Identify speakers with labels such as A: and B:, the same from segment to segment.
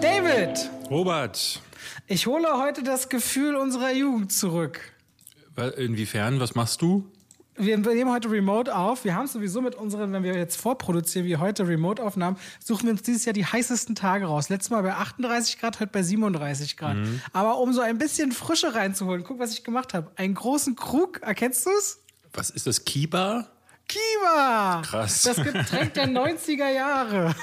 A: David,
B: Robert,
A: ich hole heute das Gefühl unserer Jugend zurück.
B: inwiefern, was machst du?
A: Wir nehmen heute Remote auf. Wir haben sowieso mit unseren, wenn wir jetzt vorproduzieren, wie heute Remote-Aufnahmen, suchen wir uns dieses Jahr die heißesten Tage raus. Letztes Mal bei 38 Grad, heute bei 37 Grad. Aber um so ein bisschen Frische reinzuholen, guck, was ich gemacht habe. Einen großen Krug, erkennst du es?
B: Was ist das, Kiba?
A: Kiva!
B: Krass.
A: Das Getränk der 90er Jahre.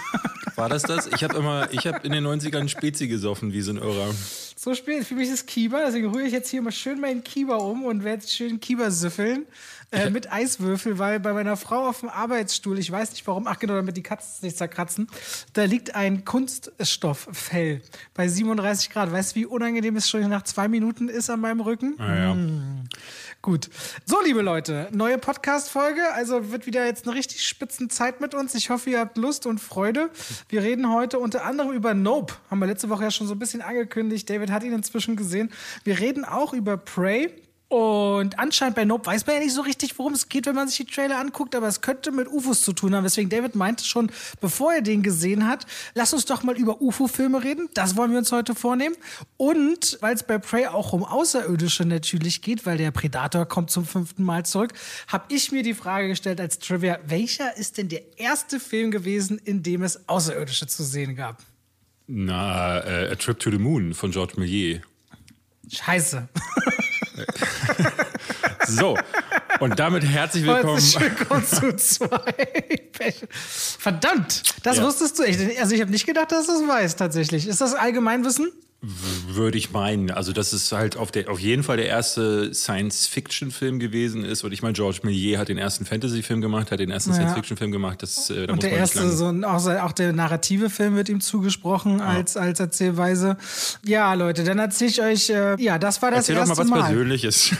B: War das das? Ich habe immer, ich habe in den 90ern Spezi gesoffen, wie so ein Irrer.
A: So spät, für mich ist es Kiba, deswegen rühre ich jetzt hier mal schön meinen Kiba um und werde jetzt schön Kiba süffeln. Äh, mit Eiswürfel, weil bei meiner Frau auf dem Arbeitsstuhl, ich weiß nicht warum, ach genau, damit die Katzen es nicht zerkratzen, da liegt ein Kunststofffell bei 37 Grad. Weißt du, wie unangenehm es schon nach zwei Minuten ist an meinem Rücken?
B: Ah, ja.
A: Gut. So, liebe Leute, neue Podcast-Folge. Also wird wieder jetzt eine richtig spitzen Zeit mit uns. Ich hoffe, ihr habt Lust und Freude. Wir reden heute unter anderem über Nope. Haben wir letzte Woche ja schon so ein bisschen angekündigt. David hat ihn inzwischen gesehen. Wir reden auch über Prey. Und anscheinend bei Nope weiß man ja nicht so richtig, worum es geht, wenn man sich die Trailer anguckt, aber es könnte mit UFOs zu tun haben. Deswegen David meinte schon, bevor er den gesehen hat, lass uns doch mal über UFO-Filme reden. Das wollen wir uns heute vornehmen. Und weil es bei Prey auch um Außerirdische natürlich geht, weil der Predator kommt zum fünften Mal zurück, habe ich mir die Frage gestellt als Trivia, welcher ist denn der erste Film gewesen, in dem es Außerirdische zu sehen gab?
B: Na, äh, A Trip to the Moon von George Méliès.
A: Scheiße.
B: So, und damit herzlich willkommen.
A: Herzlich willkommen zu zwei. Verdammt, das
B: Ja.
A: wusstest du echt. Also ich habe nicht gedacht, dass du es weißt tatsächlich. Ist das Allgemeinwissen?
B: Würde ich meinen. Also, dass es halt auf, der, auf jeden Fall der erste Science-Fiction-Film gewesen ist. Und ich meine, George Méliès hat den ersten Fantasy-Film gemacht, hat den ersten
A: Ja.
B: Science-Fiction-Film gemacht. Das, äh, da
A: Und
B: muss
A: der
B: man
A: erste, so auch, auch der narrative Film wird ihm zugesprochen als, als Erzählweise. Ja, Leute, dann erzähle ich euch, äh, ja, das war das
B: Erzähl doch
A: erste
B: mal was
A: Mal.
B: Persönliches.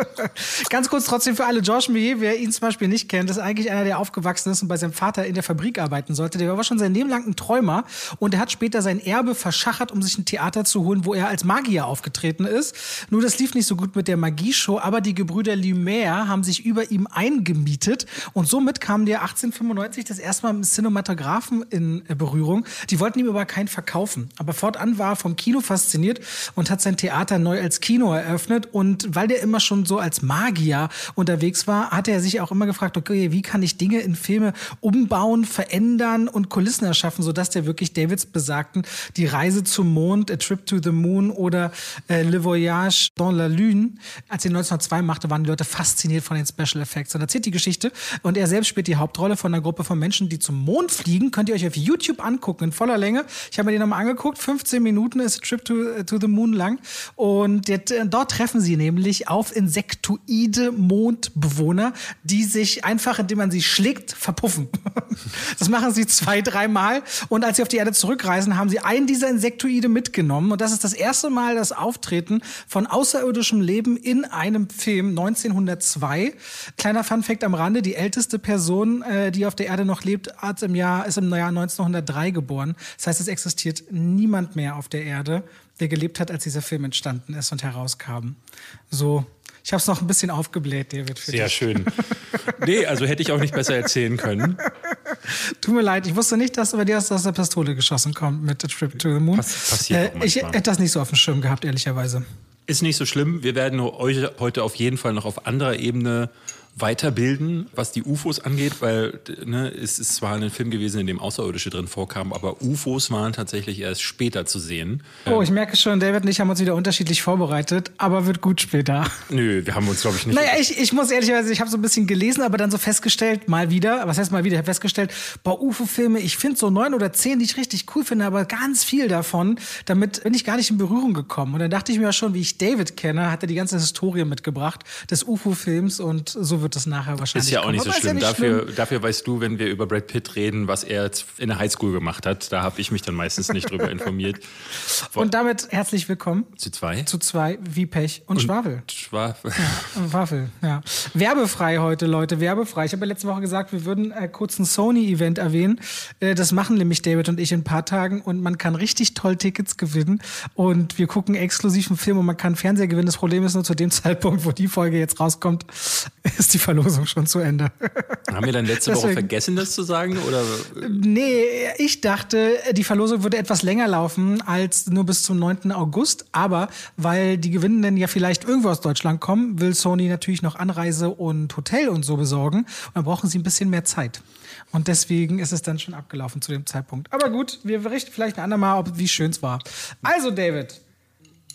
A: Ganz kurz trotzdem für alle, George Méliès, wer ihn zum Beispiel nicht kennt, ist eigentlich einer, der aufgewachsen ist und bei seinem Vater in der Fabrik arbeiten sollte. Der war aber schon sein Leben lang ein Träumer und er hat später sein Erbe verschachert, um sich ein Theater zu holen, wo er als Magier aufgetreten ist. Nur das lief nicht so gut mit der Magieshow, aber die Gebrüder Lumière haben sich über ihm eingemietet und somit kam der 1895 das erste Mal mit Cinematographen in Berührung. Die wollten ihm aber keinen verkaufen. Aber fortan war er vom Kino fasziniert und hat sein Theater neu als Kino eröffnet. Und weil der immer schon so als Magier unterwegs war, hat er sich auch immer gefragt, okay, wie kann ich Dinge in Filme umbauen, verändern und Kulissen erschaffen, sodass der wirklich Davids besagten Die Reise zum Mond, Trip to the Moon oder äh, Le Voyage dans la Lune, als er 1902 machte, waren die Leute fasziniert von den Special Effects. Und erzählt die Geschichte. Und er selbst spielt die Hauptrolle von einer Gruppe von Menschen, die zum Mond fliegen. Könnt ihr euch auf YouTube angucken, in voller Länge. Ich habe mir den nochmal angeguckt. 15 Minuten ist Trip to, to the Moon lang. Und der, dort treffen sie nämlich auf insektoide Mondbewohner, die sich einfach, indem man sie schlägt, verpuffen. Das machen sie zwei, dreimal. Und als sie auf die Erde zurückreisen, haben sie einen dieser Insektoide mitgenommen. Und das ist das erste Mal das Auftreten von außerirdischem Leben in einem Film 1902. Kleiner Funfact am Rande: Die älteste Person, äh, die auf der Erde noch lebt, hat im Jahr, ist im Jahr 1903 geboren. Das heißt, es existiert niemand mehr auf der Erde, der gelebt hat, als dieser Film entstanden ist und herauskam. So. Ich habe es noch ein bisschen aufgebläht, David. Für
B: Sehr
A: dich.
B: schön. Nee, also hätte ich auch nicht besser erzählen können.
A: Tut mir leid, ich wusste nicht, dass bei dir aus der Pistole geschossen kommt mit The Trip to the Moon.
B: Pass- passiert auch
A: ich hätte das nicht so auf dem Schirm gehabt, ehrlicherweise.
B: Ist nicht so schlimm. Wir werden euch heute auf jeden Fall noch auf anderer Ebene weiterbilden, was die UFOs angeht, weil ne, es ist zwar ein Film gewesen, in dem Außerirdische drin vorkamen, aber UFOs waren tatsächlich erst später zu sehen.
A: Oh, ich merke schon, David und ich haben uns wieder unterschiedlich vorbereitet, aber wird gut später.
B: Nö, wir haben uns, glaube ich, nicht.
A: Naja, ich, ich muss ehrlicherweise, ich habe so ein bisschen gelesen, aber dann so festgestellt, mal wieder, was heißt mal wieder, ich habe festgestellt, bei UFO-Filme, ich finde so neun oder zehn, die ich richtig cool finde, aber ganz viel davon, damit bin ich gar nicht in Berührung gekommen. Und dann dachte ich mir ja schon, wie ich David kenne, hat er die ganze Historie mitgebracht des UFO-Films und so wird das nachher wahrscheinlich
B: Ist ja auch
A: kommen.
B: nicht so schlimm.
A: ja nicht
B: dafür,
A: schlimm.
B: dafür weißt du, wenn wir über Brad Pitt reden, was er in der Highschool gemacht hat. Da habe ich mich dann meistens nicht drüber informiert.
A: Und damit herzlich willkommen
B: Zu zwei?
A: zu zwei wie Pech und, Schwafel.
B: Schwafel.
A: Waffel, ja. Werbefrei heute, Leute, werbefrei. Ich habe ja letzte Woche gesagt, wir würden äh, kurz ein Sony-Event erwähnen. Äh, das machen nämlich David und ich in ein paar Tagen und man kann richtig toll Tickets gewinnen. Und wir gucken exklusiv einen Film und man kann Fernseher gewinnen. Das Problem ist nur zu dem Zeitpunkt, wo die Folge jetzt rauskommt, ist die Verlosung schon zu Ende.
B: Haben wir dann letzte Woche
A: Deswegen-
B: vergessen, das zu sagen? Oder?
A: Nee, ich dachte, die Verlosung würde etwas länger laufen als nur bis zum 9. August. Aber weil die Gewinnenden ja vielleicht irgendwo aus Deutschland kommen, will Sony natürlich noch Anreise und Hotel und so besorgen. Und dann brauchen sie ein bisschen mehr Zeit. Und deswegen ist es dann schon abgelaufen zu dem Zeitpunkt. Aber gut, wir berichten vielleicht ein andermal, ob, wie schön es war. Also, David.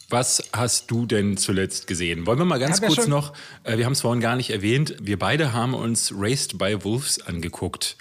B: Was hast du denn zuletzt gesehen? Wollen wir mal ganz
A: ja
B: kurz
A: schon-
B: noch, äh, wir haben es vorhin gar nicht erwähnt, wir beide haben uns Raced by Wolves angeguckt.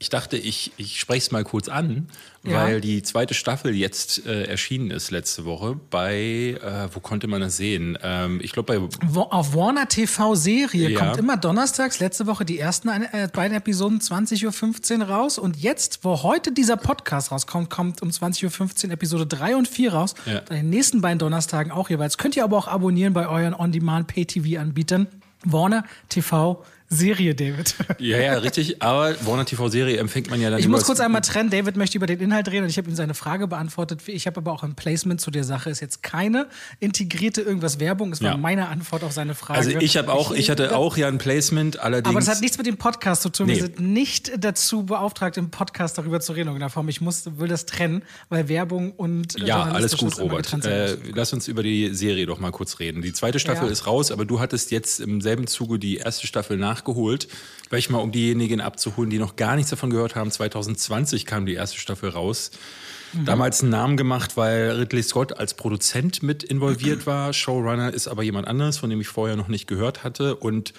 B: Ich dachte, ich, ich spreche es mal kurz an,
A: Ja.
B: weil die zweite Staffel jetzt äh, erschienen ist letzte Woche bei, äh, wo konnte man das sehen? Ähm, ich glaube bei
A: Wo- Auf Warner TV Serie
B: Ja.
A: kommt immer donnerstags, letzte Woche die ersten äh, beiden Episoden 20.15 Uhr raus. Und jetzt, wo heute dieser Podcast rauskommt, kommt um 20.15 Uhr Episode 3 und 4 raus.
B: Ja.
A: An den nächsten beiden Donnerstagen auch jeweils. Könnt ihr aber auch abonnieren bei euren On-Demand-Pay-TV-Anbietern. Warner TV Serie, David.
B: Ja, ja, richtig. Aber Warner TV-Serie empfängt man ja dann
A: Ich muss kurz einmal trennen. David möchte über den Inhalt reden und ich habe ihm seine Frage beantwortet. Ich habe aber auch ein Placement zu der Sache. Ist jetzt keine integrierte irgendwas Werbung. Es war
B: Ja.
A: meine Antwort auf seine Frage.
B: Also ich habe auch, ich hatte auch ja ein Placement, allerdings.
A: Aber das hat nichts mit dem Podcast zu tun.
B: Nee.
A: Wir sind nicht dazu beauftragt, im Podcast darüber zu reden. in irgendeiner Form. Ich muss, will das trennen, weil Werbung und
B: Ja, alles gut, Robert. Äh, lass uns über die Serie doch mal kurz reden. Die zweite Staffel
A: Ja.
B: ist raus, aber du hattest jetzt im selben Zuge die erste Staffel nachgeholt. Vielleicht mal, um diejenigen abzuholen, die noch gar nichts davon gehört haben. 2020 kam die erste Staffel raus.
A: Mhm.
B: Damals einen Namen gemacht, weil Ridley Scott als Produzent mit involviert war. Showrunner ist aber jemand anderes, von dem ich vorher noch nicht gehört hatte. Und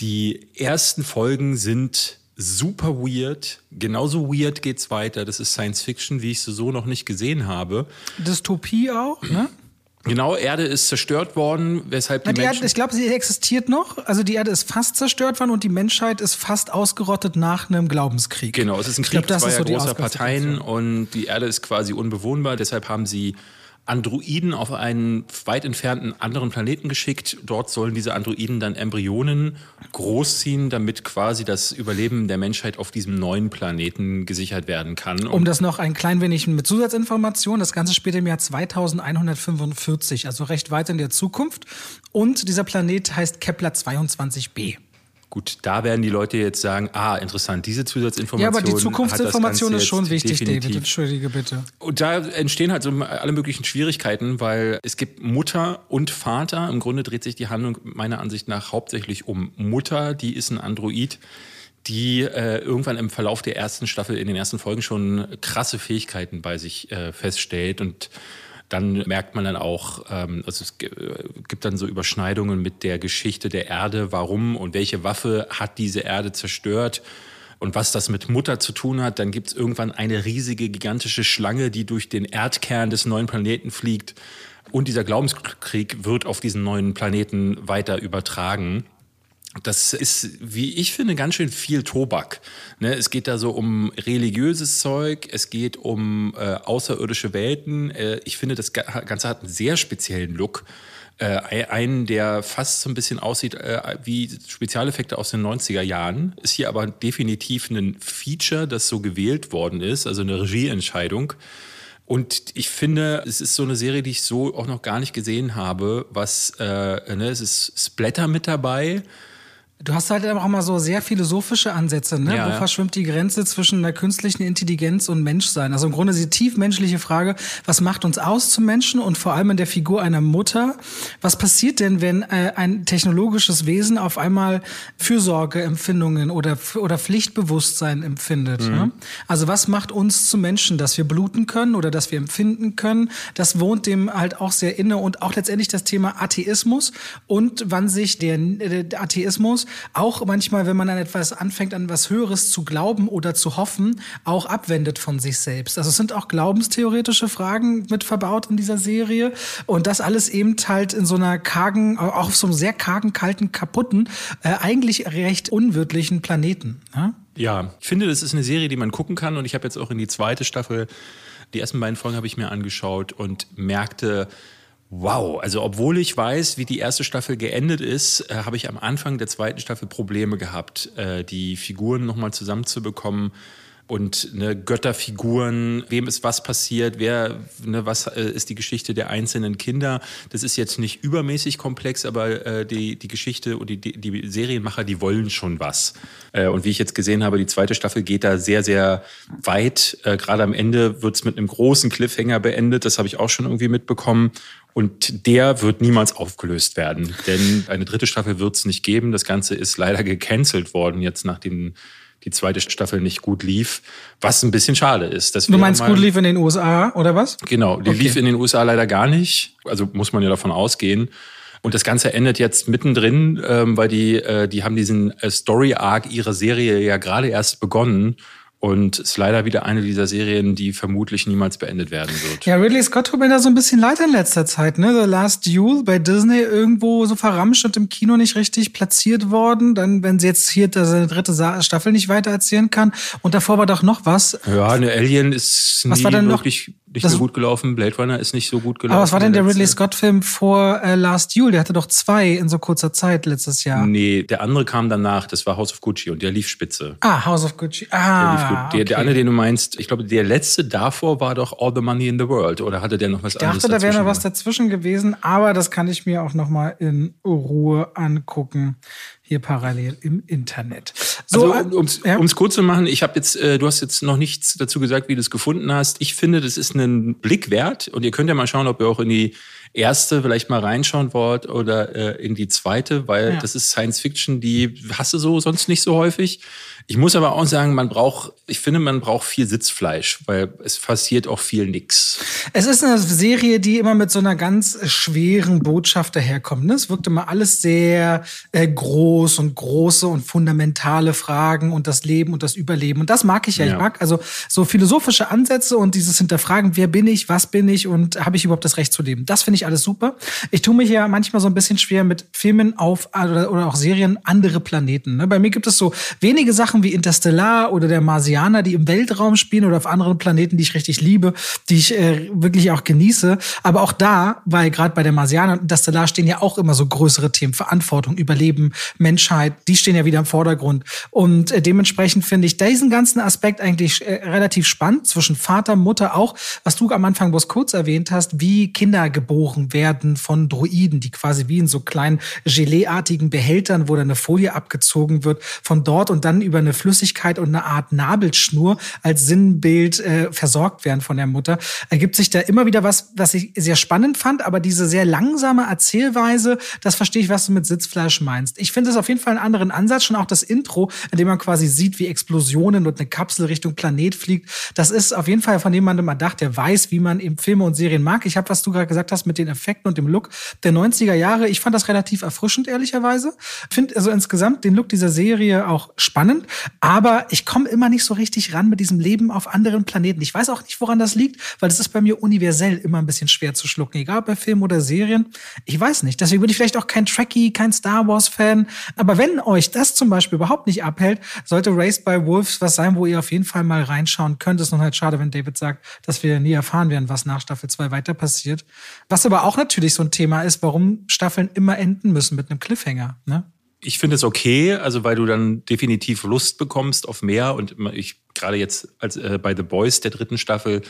B: die ersten Folgen sind super weird. Genauso weird geht's weiter. Das ist Science Fiction, wie ich sie so noch nicht gesehen habe.
A: Dystopie auch, ne?
B: Genau, Erde ist zerstört worden, weshalb die,
A: Na, die
B: Menschen...
A: Erde, ich glaube, sie existiert noch. Also die Erde ist fast zerstört worden und die Menschheit ist fast ausgerottet nach einem Glaubenskrieg.
B: Genau, es ist ein Krieg
A: glaub,
B: zweier
A: so
B: großer Parteien und die Erde ist quasi unbewohnbar. Deshalb haben sie Androiden auf einen weit entfernten anderen Planeten geschickt. Dort sollen diese Androiden dann Embryonen großziehen, damit quasi das Überleben der Menschheit auf diesem neuen Planeten gesichert werden kann.
A: Um das noch ein klein wenig mit Zusatzinformation. Das Ganze spielt im Jahr 2145, also recht weit in der Zukunft. Und dieser Planet heißt Kepler 22b.
B: Gut, da werden die Leute jetzt sagen, ah, interessant, diese Zusatzinformation.
A: Ja, aber die Zukunftsinformation ist schon wichtig, David.
B: definitiv
A: Entschuldige bitte.
B: Und da entstehen halt so alle möglichen Schwierigkeiten, weil es gibt Mutter und Vater. Im Grunde dreht sich die Handlung meiner Ansicht nach hauptsächlich um Mutter. Die ist ein Android, die äh, irgendwann im Verlauf der ersten Staffel, in den ersten Folgen schon krasse Fähigkeiten bei sich äh, feststellt und dann merkt man dann auch, ähm, also es äh, gibt dann so Überschneidungen mit der Geschichte der Erde, warum und welche Waffe hat diese Erde zerstört und was das mit Mutter zu tun hat. Dann gibt es irgendwann eine riesige, gigantische Schlange, die durch den Erdkern des neuen Planeten fliegt. Und dieser Glaubenskrieg wird auf diesen neuen Planeten weiter übertragen. Das ist, wie ich finde, ganz schön viel Tobak. Ne, es geht da so um religiöses Zeug, es geht um äh, außerirdische Welten. Äh, ich finde, das Ga- Ganze hat einen sehr speziellen Look. Äh, einen, der fast so ein bisschen aussieht äh, wie Spezialeffekte aus den 90er Jahren. Ist hier aber definitiv ein Feature, das so gewählt worden ist, also eine Regieentscheidung. Und ich finde, es ist so eine Serie, die ich so auch noch gar nicht gesehen habe. Was, äh, ne, es ist Splatter mit dabei.
A: Du hast halt auch mal so sehr philosophische Ansätze, ne?
B: Ja,
A: Wo
B: ja.
A: verschwimmt die Grenze zwischen einer künstlichen Intelligenz und Menschsein? Also im Grunde die tiefmenschliche Frage, was macht uns aus zum Menschen und vor allem in der Figur einer Mutter? Was passiert denn, wenn äh, ein technologisches Wesen auf einmal Fürsorgeempfindungen oder, oder Pflichtbewusstsein empfindet?
B: Mhm.
A: Ne? Also was macht uns zu Menschen, dass wir bluten können oder dass wir empfinden können? Das wohnt dem halt auch sehr inne und auch letztendlich das Thema Atheismus und wann sich der, der Atheismus auch manchmal, wenn man an etwas anfängt, an was Höheres zu glauben oder zu hoffen, auch abwendet von sich selbst. Also es sind auch glaubenstheoretische Fragen mit verbaut in dieser Serie und das alles eben halt in so einer kargen, auch auf so einem sehr kargen, kalten, kaputten, äh, eigentlich recht unwirtlichen Planeten. Ja?
B: ja, ich finde, das ist eine Serie, die man gucken kann und ich habe jetzt auch in die zweite Staffel, die ersten beiden Folgen habe ich mir angeschaut und merkte, Wow, also obwohl ich weiß, wie die erste Staffel geendet ist, äh, habe ich am Anfang der zweiten Staffel Probleme gehabt, äh, die Figuren nochmal zusammenzubekommen und ne, Götterfiguren, wem ist was passiert, wer, ne, was äh, ist die Geschichte der einzelnen Kinder. Das ist jetzt nicht übermäßig komplex, aber äh, die, die Geschichte und die, die, Serienmacher, die wollen schon was. Äh, und wie ich jetzt gesehen habe, die zweite Staffel geht da sehr, sehr weit. Äh, Gerade am Ende wird es mit einem großen Cliffhanger beendet, das habe ich auch schon irgendwie mitbekommen. Und der wird niemals aufgelöst werden, denn eine dritte Staffel wird es nicht geben. Das Ganze ist leider gecancelt worden jetzt nach den die zweite Staffel nicht gut lief, was ein bisschen schade ist.
A: du meinst, gut lief in den USA oder was?
B: Genau, die okay. lief in den USA leider gar nicht. Also muss man ja davon ausgehen. Und das Ganze endet jetzt mittendrin, ähm, weil die, äh, die haben diesen äh, Story-Arc ihrer Serie ja gerade erst begonnen. Und ist leider wieder eine dieser Serien, die vermutlich niemals beendet werden wird.
A: Ja, Ridley Scott tut mir da so ein bisschen leid in letzter Zeit, ne? The Last Duel bei Disney irgendwo so verramscht und im Kino nicht richtig platziert worden. Dann, wenn sie jetzt hier seine dritte Staffel nicht weiter erzählen kann. Und davor war doch noch was.
B: Ja, eine Alien ist
A: was nie war denn wirklich
B: noch? Nicht das, so gut gelaufen. Blade Runner ist nicht so gut gelaufen.
A: Aber was war denn der, der Ridley Scott-Film vor äh, Last Duel? Der hatte doch zwei in so kurzer Zeit letztes Jahr.
B: Nee, der andere kam danach. Das war House of Gucci und der lief spitze.
A: Ah, House of Gucci. Ah,
B: der, der, okay. der andere, den du meinst, ich glaube, der letzte davor war doch All the Money in the World. Oder hatte der noch was
A: ich anderes? Ich dachte, da wäre noch was dazwischen gewesen, aber das kann ich mir auch noch mal in Ruhe angucken hier parallel im Internet.
B: So, also, um es ja. kurz zu machen, ich habe jetzt, äh, du hast jetzt noch nichts dazu gesagt, wie du es gefunden hast. Ich finde, das ist einen Blick wert und ihr könnt ja mal schauen, ob ihr auch in die erste vielleicht mal reinschauen wollt oder äh, in die zweite, weil ja. das ist Science Fiction, die hast du so sonst nicht so häufig. Ich muss aber auch sagen, man braucht, ich finde, man braucht viel Sitzfleisch, weil es passiert auch viel nix.
A: Es ist eine Serie, die immer mit so einer ganz schweren Botschaft daherkommt. Ne? Es wirkt immer alles sehr äh, groß und große und fundamentale Fragen und das Leben und das Überleben. Und das mag ich ja. ja. Ich mag also so philosophische Ansätze und dieses Hinterfragen, wer bin ich, was bin ich und habe ich überhaupt das Recht zu leben. Das finde ich alles super. Ich tue mich ja manchmal so ein bisschen schwer mit Filmen auf oder, oder auch Serien andere Planeten. Ne? Bei mir gibt es so wenige Sachen, Sachen wie Interstellar oder der Marsianer, die im Weltraum spielen oder auf anderen Planeten, die ich richtig liebe, die ich äh, wirklich auch genieße. Aber auch da, weil gerade bei der Marsianer und Interstellar stehen ja auch immer so größere Themen, Verantwortung, Überleben, Menschheit, die stehen ja wieder im Vordergrund. Und äh, dementsprechend finde ich diesen ganzen Aspekt eigentlich äh, relativ spannend zwischen Vater, Mutter auch, was du am Anfang bloß kurz erwähnt hast, wie Kinder geboren werden von Droiden, die quasi wie in so kleinen Geleeartigen Behältern, wo dann eine Folie abgezogen wird, von dort und dann über eine Flüssigkeit und eine Art Nabelschnur als Sinnbild äh, versorgt werden von der Mutter, ergibt sich da immer wieder was, was ich sehr spannend fand, aber diese sehr langsame Erzählweise, das verstehe ich, was du mit Sitzfleisch meinst. Ich finde es auf jeden Fall einen anderen Ansatz, schon auch das Intro, in dem man quasi sieht, wie Explosionen und eine Kapsel Richtung Planet fliegt. Das ist auf jeden Fall von jemandem man dachte, der weiß, wie man eben Filme und Serien mag. Ich habe, was du gerade gesagt hast, mit den Effekten und dem Look der 90er Jahre, ich fand das relativ erfrischend, ehrlicherweise. Finde also insgesamt den Look dieser Serie auch spannend. Aber ich komme immer nicht so richtig ran mit diesem Leben auf anderen Planeten. Ich weiß auch nicht, woran das liegt, weil das ist bei mir universell immer ein bisschen schwer zu schlucken, egal bei Filmen oder Serien. Ich weiß nicht. Deswegen bin ich vielleicht auch kein Trekkie, kein Star Wars-Fan. Aber wenn euch das zum Beispiel überhaupt nicht abhält, sollte Raised by Wolves was sein, wo ihr auf jeden Fall mal reinschauen könnt. Es ist noch halt schade, wenn David sagt, dass wir nie erfahren werden, was nach Staffel 2 weiter passiert. Was aber auch natürlich so ein Thema ist, warum Staffeln immer enden müssen mit einem Cliffhanger. Ne?
B: Ich finde es okay, also weil du dann definitiv Lust bekommst auf mehr und ich gerade jetzt als äh, bei The Boys der dritten Staffel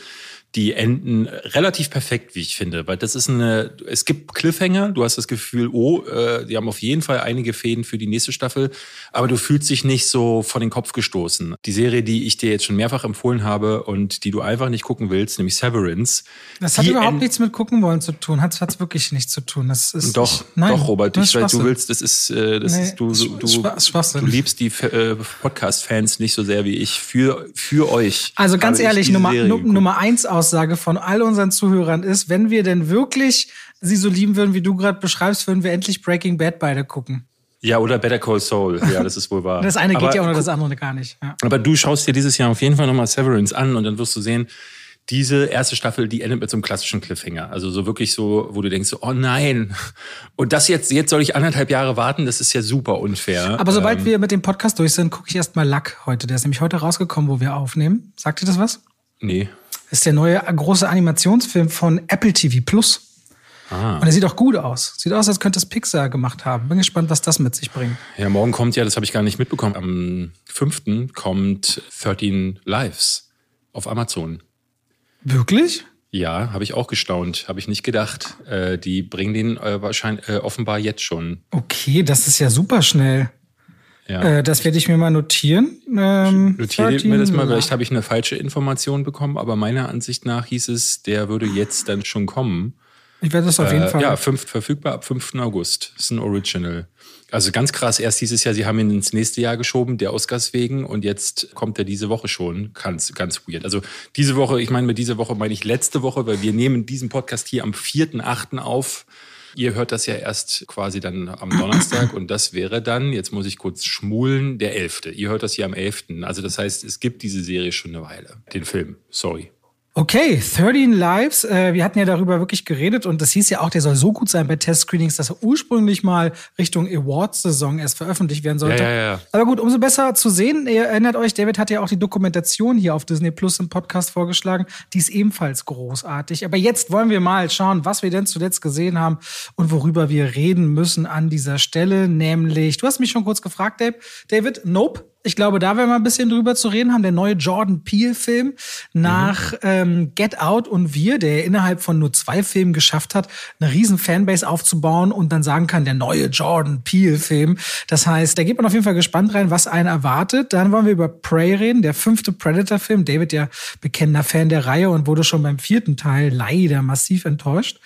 B: die enden relativ perfekt, wie ich finde, weil das ist eine, es gibt Cliffhanger, du hast das Gefühl, oh, äh, die haben auf jeden Fall einige Fäden für die nächste Staffel, aber du fühlst dich nicht so vor den Kopf gestoßen. Die Serie, die ich dir jetzt schon mehrfach empfohlen habe und die du einfach nicht gucken willst, nämlich Severance.
A: Das hat überhaupt nichts mit gucken wollen zu tun, hat es wirklich nichts zu tun. Das ist
B: doch, ich, nein, doch, Robert, ich weiß, du willst, das ist, äh, das nee, ist du, du, du, du liebst die äh, Podcast-Fans nicht so sehr wie ich für, für euch.
A: Also ganz ehrlich, Nummer, Nummer eins aus Aussage von all unseren Zuhörern ist, wenn wir denn wirklich sie so lieben würden, wie du gerade beschreibst, würden wir endlich Breaking Bad beide gucken.
B: Ja, oder Better Call Saul. Ja, das ist wohl wahr.
A: Das eine geht aber, ja ohne das andere gar nicht. Ja.
B: Aber du schaust dir dieses Jahr auf jeden Fall nochmal Severance an und dann wirst du sehen, diese erste Staffel, die endet mit so einem klassischen Cliffhanger. Also so wirklich so, wo du denkst, oh nein. Und das jetzt, jetzt soll ich anderthalb Jahre warten, das ist ja super unfair.
A: Aber sobald ähm, wir mit dem Podcast durch sind, gucke ich erstmal Lack heute. Der ist nämlich heute rausgekommen, wo wir aufnehmen. Sagt dir das was?
B: Nee.
A: Das ist der neue große Animationsfilm von Apple TV Plus. Ah. Und er sieht auch gut aus. Sieht aus, als könnte es Pixar gemacht haben. Bin gespannt, was das mit sich bringt.
B: Ja, morgen kommt ja, das habe ich gar nicht mitbekommen, am 5. kommt 13 Lives auf Amazon.
A: Wirklich?
B: Ja, habe ich auch gestaunt. Habe ich nicht gedacht. Äh, die bringen den äh, wahrscheinlich äh, offenbar jetzt schon.
A: Okay, das ist ja super schnell. Ja. Äh, das werde ich mir mal notieren.
B: Ähm, Notiere mir das mal, vielleicht habe ich eine falsche Information bekommen, aber meiner Ansicht nach hieß es, der würde jetzt dann schon kommen.
A: Ich werde das auf jeden äh, Fall.
B: Ja, fünf, verfügbar ab 5. August. Das ist ein Original. Also ganz krass, erst dieses Jahr, sie haben ihn ins nächste Jahr geschoben, der Oscars wegen, und jetzt kommt er diese Woche schon. Ganz, ganz weird. Also diese Woche, ich meine mit dieser Woche meine ich letzte Woche, weil wir nehmen diesen Podcast hier am 4.8. auf. Ihr hört das ja erst quasi dann am Donnerstag und das wäre dann, jetzt muss ich kurz schmulen, der 11. Ihr hört das hier am 11. Also das heißt, es gibt diese Serie schon eine Weile, den Film. Sorry.
A: Okay, 13 Lives. Äh, wir hatten ja darüber wirklich geredet und das hieß ja auch, der soll so gut sein bei Test-Screenings, dass er ursprünglich mal Richtung Awards-Saison erst veröffentlicht werden sollte.
B: Ja, ja, ja.
A: Aber gut, umso besser zu sehen. Ihr erinnert euch, David hat ja auch die Dokumentation hier auf Disney Plus im Podcast vorgeschlagen. Die ist ebenfalls großartig. Aber jetzt wollen wir mal schauen, was wir denn zuletzt gesehen haben und worüber wir reden müssen an dieser Stelle. Nämlich, du hast mich schon kurz gefragt, Dave. David, Nope ich glaube, da werden wir ein bisschen drüber zu reden haben. Der neue Jordan Peele-Film nach mhm. ähm, Get Out und Wir, der innerhalb von nur zwei Filmen geschafft hat, eine riesen Fanbase aufzubauen und dann sagen kann, der neue Jordan Peele-Film. Das heißt, da geht man auf jeden Fall gespannt rein, was einen erwartet. Dann wollen wir über Prey reden, der fünfte Predator-Film. David ja bekennender Fan der Reihe und wurde schon beim vierten Teil leider massiv enttäuscht.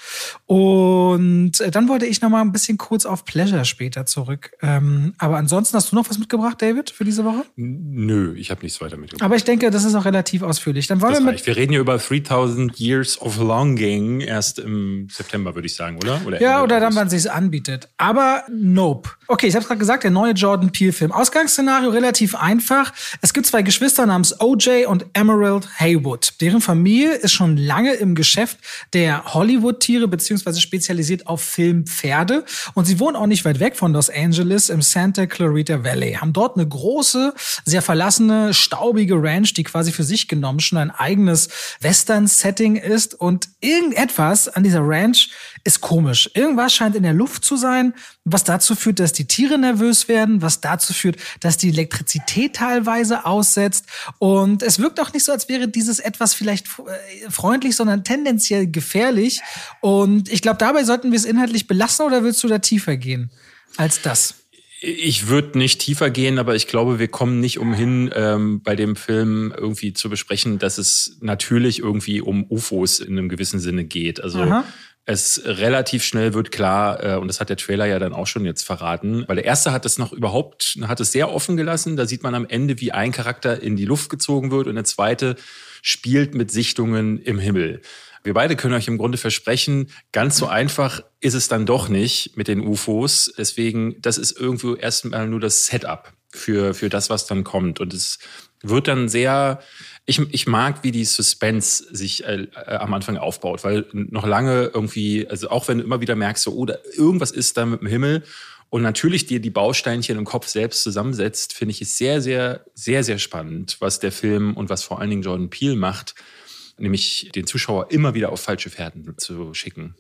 A: Und äh, dann wollte ich noch mal ein bisschen kurz auf Pleasure später zurück. Ähm, aber ansonsten hast du noch was mitgebracht, David, für diese Woche?
B: Nö, ich habe nichts weiter mitgebracht.
A: Aber ich denke, das ist auch relativ ausführlich. Dann wollen
B: das
A: wir,
B: mit wir reden hier über 3000 Years of Longing erst im September, würde ich sagen, oder?
A: oder ja, oder dann, wann sich anbietet. Aber nope. Okay, ich habe gerade gesagt, der neue Jordan Peele-Film. Ausgangsszenario relativ einfach. Es gibt zwei Geschwister namens OJ und Emerald Haywood. Deren Familie ist schon lange im Geschäft der Hollywood-Tiere beziehungsweise spezialisiert auf Filmpferde. Und sie wohnen auch nicht weit weg von Los Angeles im Santa Clarita Valley. Haben dort eine große große, sehr verlassene, staubige Ranch, die quasi für sich genommen schon ein eigenes Western-Setting ist. Und irgendetwas an dieser Ranch ist komisch. Irgendwas scheint in der Luft zu sein, was dazu führt, dass die Tiere nervös werden, was dazu führt, dass die Elektrizität teilweise aussetzt. Und es wirkt auch nicht so, als wäre dieses etwas vielleicht äh, freundlich, sondern tendenziell gefährlich. Und ich glaube, dabei sollten wir es inhaltlich belassen oder willst du da tiefer gehen als das?
B: Ich würde nicht tiefer gehen, aber ich glaube, wir kommen nicht umhin, ähm, bei dem Film irgendwie zu besprechen, dass es natürlich irgendwie um UFOs in einem gewissen Sinne geht. Also Aha. es relativ schnell wird klar, äh, und das hat der Trailer ja dann auch schon jetzt verraten, weil der erste hat es noch überhaupt, hat es sehr offen gelassen. Da sieht man am Ende, wie ein Charakter in die Luft gezogen wird und der zweite spielt mit Sichtungen im Himmel. Wir beide können euch im Grunde versprechen, ganz so einfach ist es dann doch nicht mit den UFOs. Deswegen, das ist irgendwo erstmal nur das Setup für, für das, was dann kommt. Und es wird dann sehr, ich, ich mag, wie die Suspense sich äh, äh, am Anfang aufbaut, weil noch lange irgendwie, also auch wenn du immer wieder merkst, so, oh, irgendwas ist da mit dem Himmel und natürlich dir die Bausteinchen im Kopf selbst zusammensetzt, finde ich es sehr, sehr, sehr, sehr spannend, was der Film und was vor allen Dingen Jordan Peele macht nämlich den Zuschauer immer wieder auf falsche Pferden zu schicken.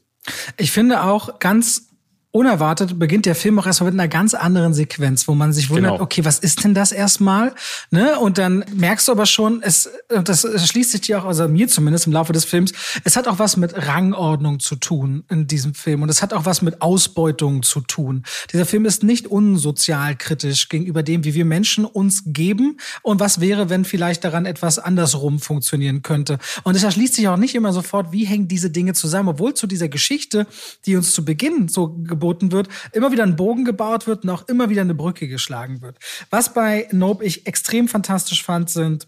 A: Ich finde auch ganz unerwartet beginnt der Film auch erstmal mit einer ganz anderen Sequenz, wo man sich wundert, genau. okay, was ist denn das erstmal? Ne? Und dann merkst du aber schon, es, das schließt sich dir auch, also mir zumindest im Laufe des Films, es hat auch was mit Rangordnung zu tun in diesem Film und es hat auch was mit Ausbeutung zu tun. Dieser Film ist nicht unsozialkritisch gegenüber dem, wie wir Menschen uns geben und was wäre, wenn vielleicht daran etwas andersrum funktionieren könnte. Und es erschließt sich auch nicht immer sofort, wie hängen diese Dinge zusammen, obwohl zu dieser Geschichte, die uns zu Beginn so geboten wird, immer wieder ein Bogen gebaut wird und auch immer wieder eine Brücke geschlagen wird. Was bei Nope ich extrem fantastisch fand, sind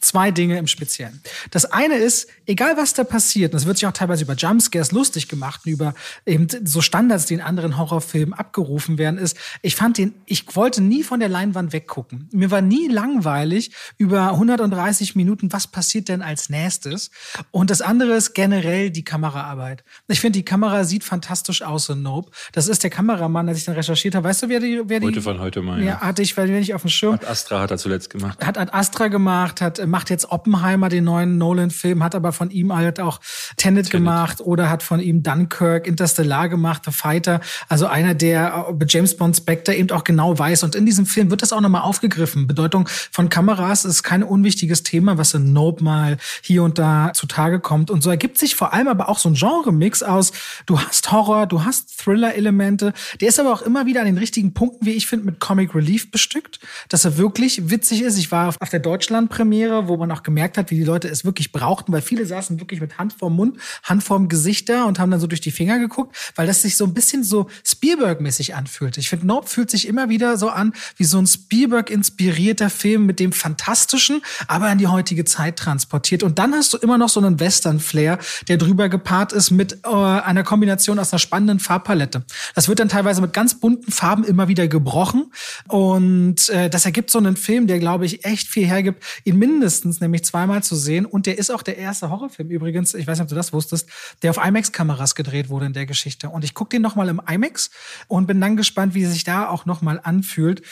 A: zwei Dinge im Speziellen. Das eine ist, egal was da passiert, und es wird sich auch teilweise über Jumpscares lustig gemacht, über eben so Standards, die in anderen Horrorfilmen abgerufen werden, ist, ich fand den, ich wollte nie von der Leinwand weggucken. Mir war nie langweilig über 130 Minuten, was passiert denn als nächstes? Und das andere ist generell die Kameraarbeit. Ich finde, die Kamera sieht fantastisch aus in Nope. Das ist der Kameramann, als ich dann recherchiert habe. Weißt du, wer die, wer die?
B: Heute von heute mal.
A: Ja, hatte ich, weil wir nicht auf dem Schirm.
B: Hat Astra hat er zuletzt gemacht.
A: Hat Ad Astra gemacht, hat macht jetzt Oppenheimer, den neuen Nolan-Film, hat aber von ihm halt auch Tenet, Tenet, gemacht oder hat von ihm Dunkirk, Interstellar gemacht, The Fighter. Also einer, der bei James Bond Spectre eben auch genau weiß. Und in diesem Film wird das auch nochmal aufgegriffen. Bedeutung von Kameras ist kein unwichtiges Thema, was in Nope mal hier und da zutage kommt. Und so ergibt sich vor allem aber auch so ein Genre-Mix aus, du hast Horror, du hast Thriller-Elemente. Der ist aber auch immer wieder an den richtigen Punkten, wie ich finde, mit Comic Relief bestückt, dass er wirklich witzig ist. Ich war auf der Deutschland-Premiere, wo man auch gemerkt hat, wie die Leute es wirklich brauchten, weil viele saßen wirklich mit Hand vorm Mund, Hand vorm Gesicht da und haben dann so durch die Finger geguckt, weil das sich so ein bisschen so Spielberg-mäßig anfühlt. Ich finde, Nope fühlt sich immer wieder so an wie so ein Spielberg-inspirierter Film mit dem Fantastischen, aber in die heutige Zeit transportiert. Und dann hast du immer noch so einen Western-Flair, der drüber gepaart ist mit äh, einer Kombination aus einer spannenden Farbpalette. Das wird dann teilweise mit ganz bunten Farben immer wieder gebrochen. Und äh, das ergibt so einen Film, der, glaube ich, echt viel hergibt, ihn mindestens nämlich zweimal zu sehen. Und der ist auch der erste Horrorfilm übrigens, ich weiß nicht, ob du das wusstest, der auf IMAX-Kameras gedreht wurde in der Geschichte. Und ich gucke den nochmal im IMAX und bin dann gespannt, wie sich da auch nochmal anfühlt.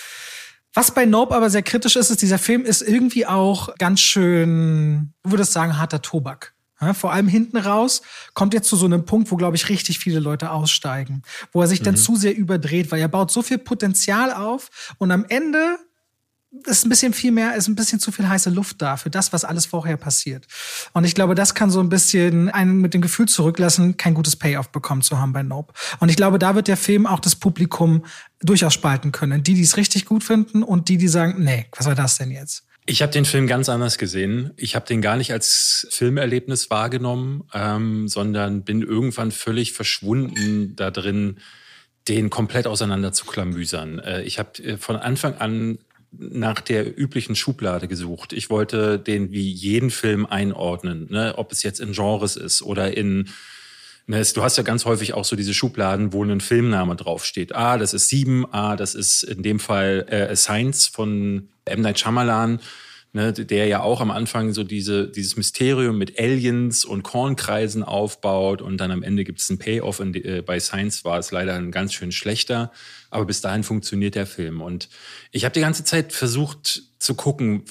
A: Was bei Nope aber sehr kritisch ist, ist, dieser Film ist irgendwie auch ganz schön, du würdest sagen, harter Tobak. Ja, vor allem hinten raus kommt jetzt zu so einem Punkt, wo, glaube ich, richtig viele Leute aussteigen, wo er sich dann mhm. zu sehr überdreht, weil er baut so viel Potenzial auf und am Ende ist ein bisschen viel mehr, ist ein bisschen zu viel heiße Luft da für das, was alles vorher passiert. Und ich glaube, das kann so ein bisschen einen mit dem Gefühl zurücklassen, kein gutes Payoff bekommen zu haben bei Nope. Und ich glaube, da wird der Film auch das Publikum durchaus spalten können. Die, die es richtig gut finden und die, die sagen, nee, was war das denn jetzt?
B: Ich habe den Film ganz anders gesehen. Ich habe den gar nicht als Filmerlebnis wahrgenommen, ähm, sondern bin irgendwann völlig verschwunden da drin, den komplett auseinander zu klamüsern. Äh, ich habe äh, von Anfang an nach der üblichen Schublade gesucht. Ich wollte den wie jeden Film einordnen, ne? ob es jetzt in Genres ist oder in ne, Du hast ja ganz häufig auch so diese Schubladen, wo ein Filmname draufsteht. Ah, das ist Sieben, ah, das ist in dem Fall äh, Science von M. Night Shyamalan, ne, der ja auch am Anfang so diese, dieses Mysterium mit Aliens und Kornkreisen aufbaut und dann am Ende gibt es einen Payoff. In, äh, bei Science war es leider ein ganz schön schlechter, aber bis dahin funktioniert der Film. Und ich habe die ganze Zeit versucht, zu gucken,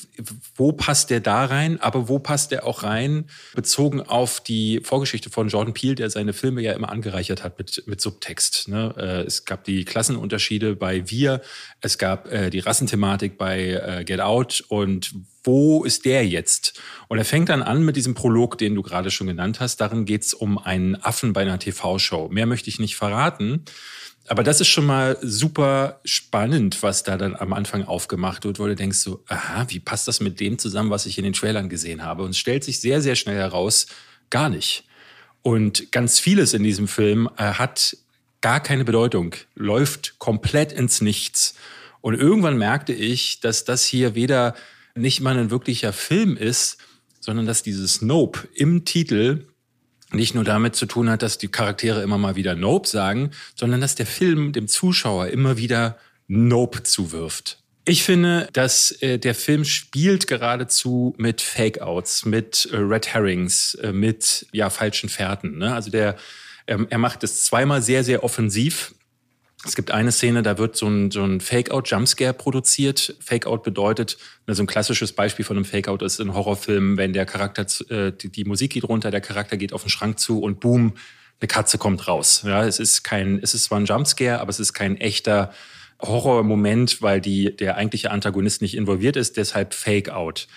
B: wo passt der da rein, aber wo passt der auch rein, bezogen auf die Vorgeschichte von Jordan Peele, der seine Filme ja immer angereichert hat mit, mit Subtext. Ne? Äh, es gab die Klassenunterschiede bei Wir, es gab äh, die Rassenthematik bei äh, Get Out und wo ist der jetzt? Und er fängt dann an mit diesem Prolog, den du gerade schon genannt hast. Darin geht es um einen Affen bei einer TV-Show. Mehr möchte ich nicht verraten. Aber das ist schon mal super spannend, was da dann am Anfang aufgemacht wird, wo du denkst so, aha, wie passt das mit dem zusammen, was ich in den Trailern gesehen habe? Und es stellt sich sehr, sehr schnell heraus, gar nicht. Und ganz vieles in diesem Film äh, hat gar keine Bedeutung, läuft komplett ins Nichts. Und irgendwann merkte ich, dass das hier weder nicht mal ein wirklicher Film ist, sondern dass dieses Nope im Titel nicht nur damit zu tun hat, dass die Charaktere immer mal wieder Nope sagen, sondern dass der Film dem Zuschauer immer wieder Nope zuwirft. Ich finde, dass äh, der Film spielt geradezu mit Fake-Outs, mit äh, Red Herrings, äh, mit ja falschen Fährten. Ne? Also der, ähm, er macht es zweimal sehr, sehr offensiv. Es gibt eine Szene, da wird so ein, so ein Fake-Out-Jumpscare produziert. Fake-Out bedeutet, also ein klassisches Beispiel von einem Fake-Out ist in Horrorfilmen, wenn der Charakter, äh, die, die Musik geht runter, der Charakter geht auf den Schrank zu und boom, eine Katze kommt raus. Ja, es ist kein, es ist zwar ein Jumpscare, aber es ist kein echter Horrormoment, weil die, der eigentliche Antagonist nicht involviert ist, deshalb Fake-Out.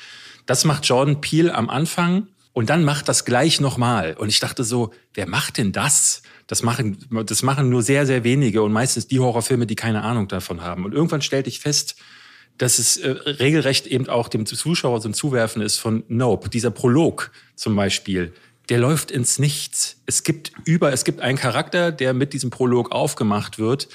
B: Das macht Jordan Peele am Anfang und dann macht das gleich nochmal. Und ich dachte so, wer macht denn das? Das machen, das machen nur sehr, sehr wenige und meistens die Horrorfilme, die keine Ahnung davon haben. Und irgendwann stellte ich fest, dass es äh, regelrecht eben auch dem Zuschauer so ein Zuwerfen ist von Nope. Dieser Prolog zum Beispiel, der läuft ins Nichts. Es gibt über, es gibt einen Charakter, der mit diesem Prolog aufgemacht wird,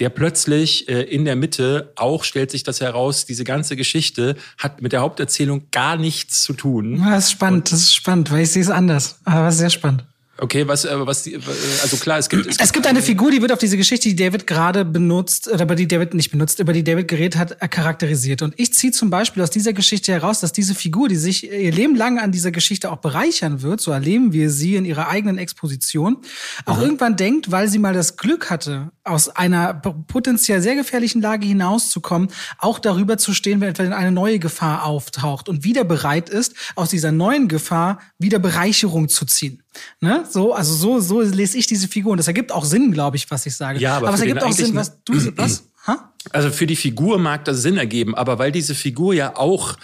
B: der plötzlich äh, in der Mitte auch stellt sich das heraus, diese ganze Geschichte hat mit der Haupterzählung gar nichts zu tun.
A: Das ist spannend, das ist spannend, weil ich sehe es anders. Aber sehr spannend.
B: Okay, was, äh, was, die, also klar, es gibt,
A: es gibt, es gibt eine Figur, die wird auf diese Geschichte, die David gerade benutzt, oder über die David nicht benutzt, über die David geredet hat, äh, charakterisiert. Und ich ziehe zum Beispiel aus dieser Geschichte heraus, dass diese Figur, die sich ihr Leben lang an dieser Geschichte auch bereichern wird, so erleben wir sie in ihrer eigenen Exposition, auch mhm. irgendwann denkt, weil sie mal das Glück hatte, aus einer potenziell sehr gefährlichen Lage hinauszukommen, auch darüber zu stehen, wenn etwa eine neue Gefahr auftaucht und wieder bereit ist, aus dieser neuen Gefahr wieder Bereicherung zu ziehen. Ne? So, also so, so lese ich diese Figur. Und das ergibt auch Sinn, glaube ich, was ich sage.
B: Ja, aber,
A: aber
B: es
A: ergibt auch Sinn, was du, was?
B: Ha? Also für die Figur mag das Sinn ergeben, aber weil diese Figur ja auch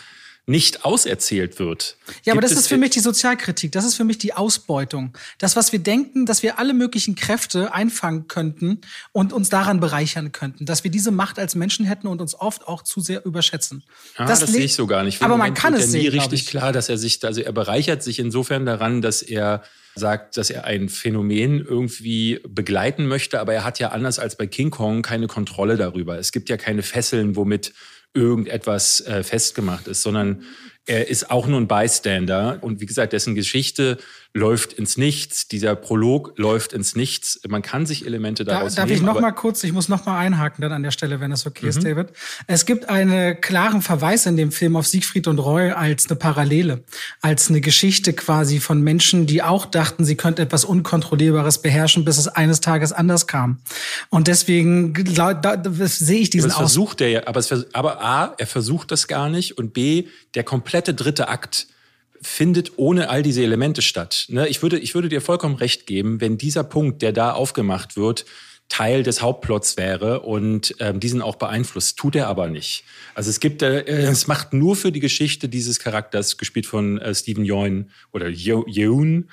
B: nicht auserzählt wird.
A: Ja, aber das ist für mich die Sozialkritik. Das ist für mich die Ausbeutung. Das, was wir denken, dass wir alle möglichen Kräfte einfangen könnten und uns daran bereichern könnten. Dass wir diese Macht als Menschen hätten und uns oft auch zu sehr überschätzen.
B: Ah, das, das sehe ich so gar nicht.
A: Für aber man kann es
B: ja nie richtig klar, dass er sich, also er bereichert sich insofern daran, dass er sagt, dass er ein Phänomen irgendwie begleiten möchte, aber er hat ja anders als bei King Kong keine Kontrolle darüber. Es gibt ja keine Fesseln, womit irgendetwas äh, festgemacht ist, sondern er ist auch nur ein Bystander. Und wie gesagt, dessen Geschichte läuft ins Nichts. Dieser Prolog läuft ins Nichts. Man kann sich Elemente daraus
A: da, darf nehmen. Ich noch mal kurz, ich muss noch mal einhaken dann an der Stelle, wenn es okay mhm. ist, David. Es gibt einen klaren Verweis in dem Film auf Siegfried und Roy als eine Parallele, als eine Geschichte quasi von Menschen, die auch dachten, sie könnten etwas Unkontrollierbares beherrschen, bis es eines Tages anders kam. Und deswegen da, da, sehe ich diesen
B: aber versucht er ja, aber, es, aber A, er versucht das gar nicht und B, der komplette dritte Akt findet ohne all diese Elemente statt. Ne? Ich, würde, ich würde dir vollkommen recht geben, wenn dieser Punkt, der da aufgemacht wird, Teil des Hauptplots wäre und ähm, diesen auch beeinflusst. Tut er aber nicht. Also es gibt, äh, es macht nur für die Geschichte dieses Charakters, gespielt von äh, Stephen Yeun oder Yeun,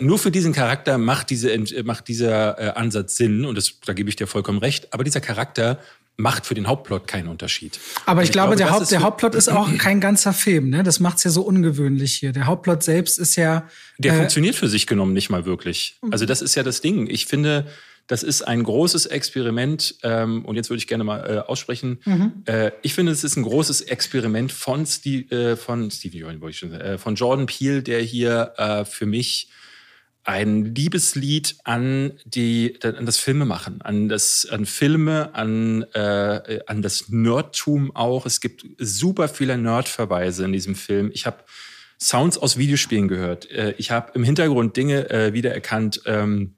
B: nur für diesen Charakter macht, diese, macht dieser äh, Ansatz Sinn und das, da gebe ich dir vollkommen recht. Aber dieser Charakter macht für den Hauptplot keinen Unterschied.
A: Aber ich, ich glaube, glaube, der, Haupt, der Hauptplot ist auch kein ganzer Film. Ne? Das macht's ja so ungewöhnlich hier. Der Hauptplot selbst ist ja.
B: Der äh, funktioniert für sich genommen nicht mal wirklich. Also das ist ja das Ding. Ich finde, das ist ein großes Experiment. Ähm, und jetzt würde ich gerne mal äh, aussprechen. Mhm. Äh, ich finde, es ist ein großes Experiment von, Steve, äh, von schon sagen, äh, von Jordan Peele, der hier äh, für mich ein Liebeslied an die an das Filmemachen, an das an Filme, an äh, an das Nerdtum auch. Es gibt super viele Nerdverweise in diesem Film. Ich habe Sounds aus Videospielen gehört. Äh, ich habe im Hintergrund Dinge äh, wiedererkannt. Ähm,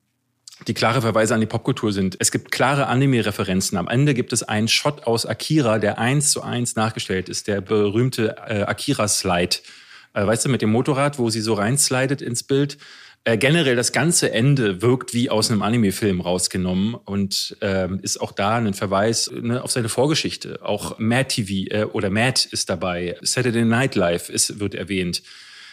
B: die klare Verweise an die Popkultur sind. Es gibt klare Anime-Referenzen. Am Ende gibt es einen Shot aus Akira, der eins zu eins nachgestellt ist, der berühmte äh, Akira-Slide. Äh, weißt du, mit dem Motorrad, wo sie so reinslidet ins Bild. Äh, generell das ganze Ende wirkt wie aus einem Anime-Film rausgenommen und ähm, ist auch da ein Verweis ne, auf seine Vorgeschichte. Auch Mad TV äh, oder Mad ist dabei. Saturday Night Live ist, wird erwähnt.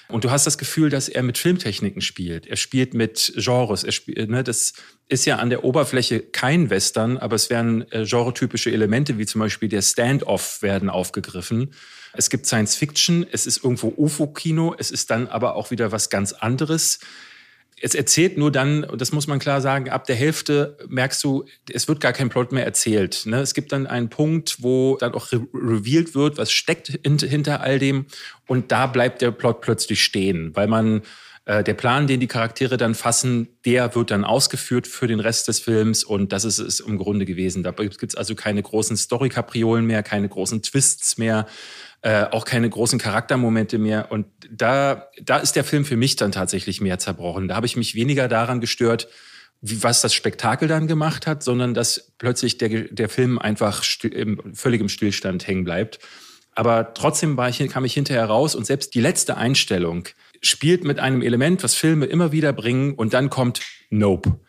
B: Und du hast das Gefühl, dass er mit Filmtechniken spielt. Er spielt mit Genres. Er spielt, ne, das ist ja an der Oberfläche kein Western, aber es werden äh, genretypische Elemente wie zum Beispiel der Standoff werden aufgegriffen. Es gibt Science Fiction, es ist irgendwo UFO-Kino, es ist dann aber auch wieder was ganz anderes es erzählt nur dann, und das muss man klar sagen, ab der Hälfte merkst du, es wird gar kein Plot mehr erzählt. Ne? Es gibt dann einen Punkt, wo dann auch re revealed wird, was steckt hinter all dem. Und da bleibt der Plot plötzlich stehen, weil man äh, der Plan, den die Charaktere dann fassen, der wird dann ausgeführt für den Rest des Films und das ist es im Grunde gewesen. Da gibt es also keine großen Story-Kapriolen mehr, keine großen Twists mehr äh, auch keine großen Charaktermomente mehr. Und da, da ist der Film für mich dann tatsächlich mehr zerbrochen. Da habe ich mich weniger daran gestört, wie, was das Spektakel dann gemacht hat, sondern dass plötzlich der, der Film einfach still, im, völlig im Stillstand hängen bleibt. Aber trotzdem war ich, kam ich hinterher raus und selbst die letzte Einstellung spielt mit einem Element, was Filme immer wieder bringen und dann kommt Nope.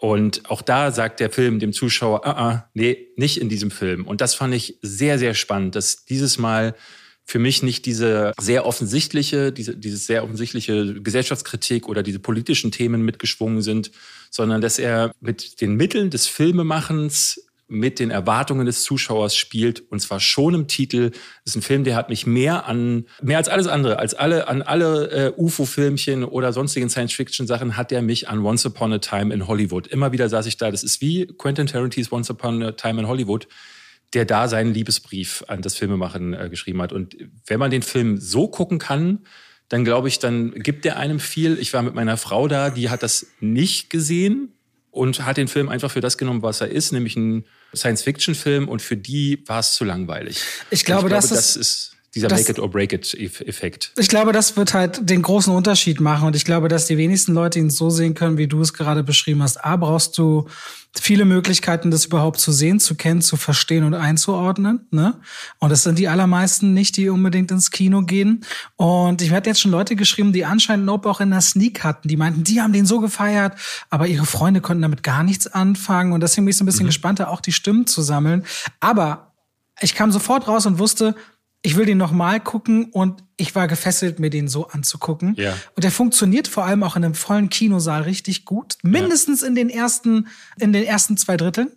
B: Und auch da sagt der Film dem Zuschauer, ah, ah, nee, nicht in diesem Film. Und das fand ich sehr, sehr spannend, dass dieses Mal für mich nicht diese sehr offensichtliche, diese, dieses sehr offensichtliche Gesellschaftskritik oder diese politischen Themen mitgeschwungen sind, sondern dass er mit den Mitteln des Filmemachens mit den Erwartungen des Zuschauers spielt und zwar schon im Titel. Das ist ein Film, der hat mich mehr an, mehr als alles andere, als alle, an alle äh, UFO-Filmchen oder sonstigen Science-Fiction-Sachen hat der mich an Once Upon a Time in Hollywood. Immer wieder saß ich da. Das ist wie Quentin Tarantinos Once Upon a Time in Hollywood, der da seinen Liebesbrief an das Filmemachen äh, geschrieben hat. Und wenn man den Film so gucken kann, dann glaube ich, dann gibt der einem viel. Ich war mit meiner Frau da, die hat das nicht gesehen und hat den Film einfach für das genommen, was er ist, nämlich ein Science-Fiction-Film und für die war es zu langweilig.
A: Ich glaube, ich glaube das,
B: das ist dieser Make it or break it Effekt.
A: Ich glaube, das wird halt den großen Unterschied machen und ich glaube, dass die wenigsten Leute ihn so sehen können, wie du es gerade beschrieben hast. A, brauchst du viele Möglichkeiten, das überhaupt zu sehen, zu kennen, zu verstehen und einzuordnen. Ne? Und das sind die allermeisten nicht, die unbedingt ins Kino gehen. Und ich werde jetzt schon Leute geschrieben, die anscheinend Nope auch in der Sneak hatten. Die meinten, die haben den so gefeiert, aber ihre Freunde konnten damit gar nichts anfangen. Und deswegen bin ich so ein bisschen mhm. gespannter, auch die Stimmen zu sammeln. Aber ich kam sofort raus und wusste, ich will den nochmal gucken und ich war gefesselt, mir den so anzugucken. Ja. Und der funktioniert vor allem auch in einem vollen Kinosaal richtig gut. Mindestens ja. in den ersten, in den ersten zwei Dritteln.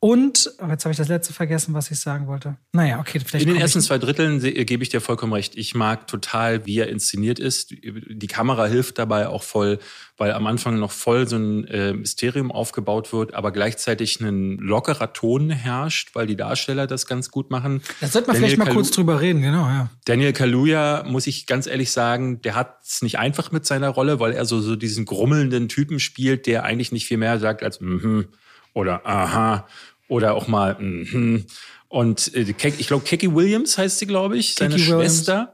A: Und, oh, jetzt habe ich das letzte vergessen, was ich sagen wollte. Naja, okay,
B: vielleicht. In den ersten zwei Dritteln gebe ich dir vollkommen recht. Ich mag total, wie er inszeniert ist. Die Kamera hilft dabei auch voll, weil am Anfang noch voll so ein äh, Mysterium aufgebaut wird, aber gleichzeitig ein lockerer Ton herrscht, weil die Darsteller das ganz gut machen.
A: Da sollte man Daniel vielleicht mal Kalu kurz drüber reden, genau, ja.
B: Daniel Kaluuya muss ich ganz ehrlich sagen, der hat es nicht einfach mit seiner Rolle, weil er so, so diesen grummelnden Typen spielt, der eigentlich nicht viel mehr sagt als mhm oder aha oder auch mal mhm. Und äh, ich glaube, Kiki Williams heißt sie, glaube ich, seine Kiki Schwester. Williams.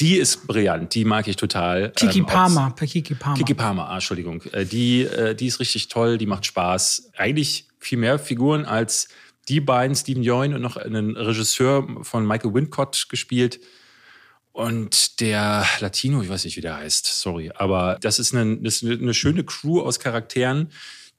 B: Die ist brillant, die mag ich total.
A: Kiki ähm, Palmer, Kiki Palmer.
B: Kiki Palmer, ah, Entschuldigung. Äh, die, äh, die ist richtig toll, die macht Spaß. Eigentlich viel mehr Figuren als die beiden, Stephen Yeun und noch einen Regisseur von Michael Wincott gespielt. Und der Latino, ich weiß nicht, wie der heißt, sorry, aber das ist eine, das ist eine schöne Crew aus Charakteren,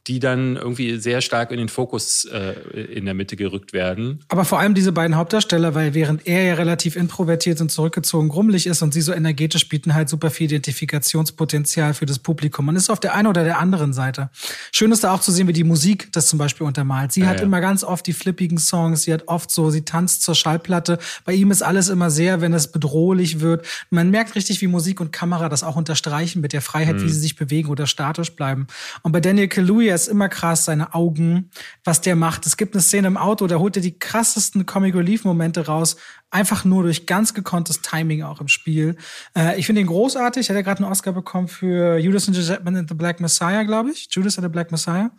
B: die dann irgendwie sehr stark in den Fokus äh, in der Mitte gerückt werden.
A: Aber vor allem diese beiden Hauptdarsteller, weil während er ja relativ introvertiert und zurückgezogen grummelig ist und sie so energetisch bieten halt super viel Identifikationspotenzial für das Publikum. Man ist auf der einen oder der anderen Seite. Schön ist da auch zu sehen, wie die Musik das zum Beispiel untermalt. Sie ja, hat ja. immer ganz oft die flippigen Songs, sie hat oft so, sie tanzt zur Schallplatte. Bei ihm ist alles immer sehr, wenn es bedrohlich wird. Man merkt richtig, wie Musik und Kamera das auch unterstreichen mit der Freiheit, mhm. wie sie sich bewegen oder statisch bleiben. Und bei Daniel Kaluuya ist immer krass, seine Augen, was der macht. Es gibt eine Szene im Auto, da holt er die krassesten Comic Relief Momente raus, einfach nur durch ganz gekonntes Timing auch im Spiel. Äh, ich finde ihn großartig. Hat er gerade einen Oscar bekommen für Judas and the Black Messiah, glaube ich. Judas and the Black Messiah.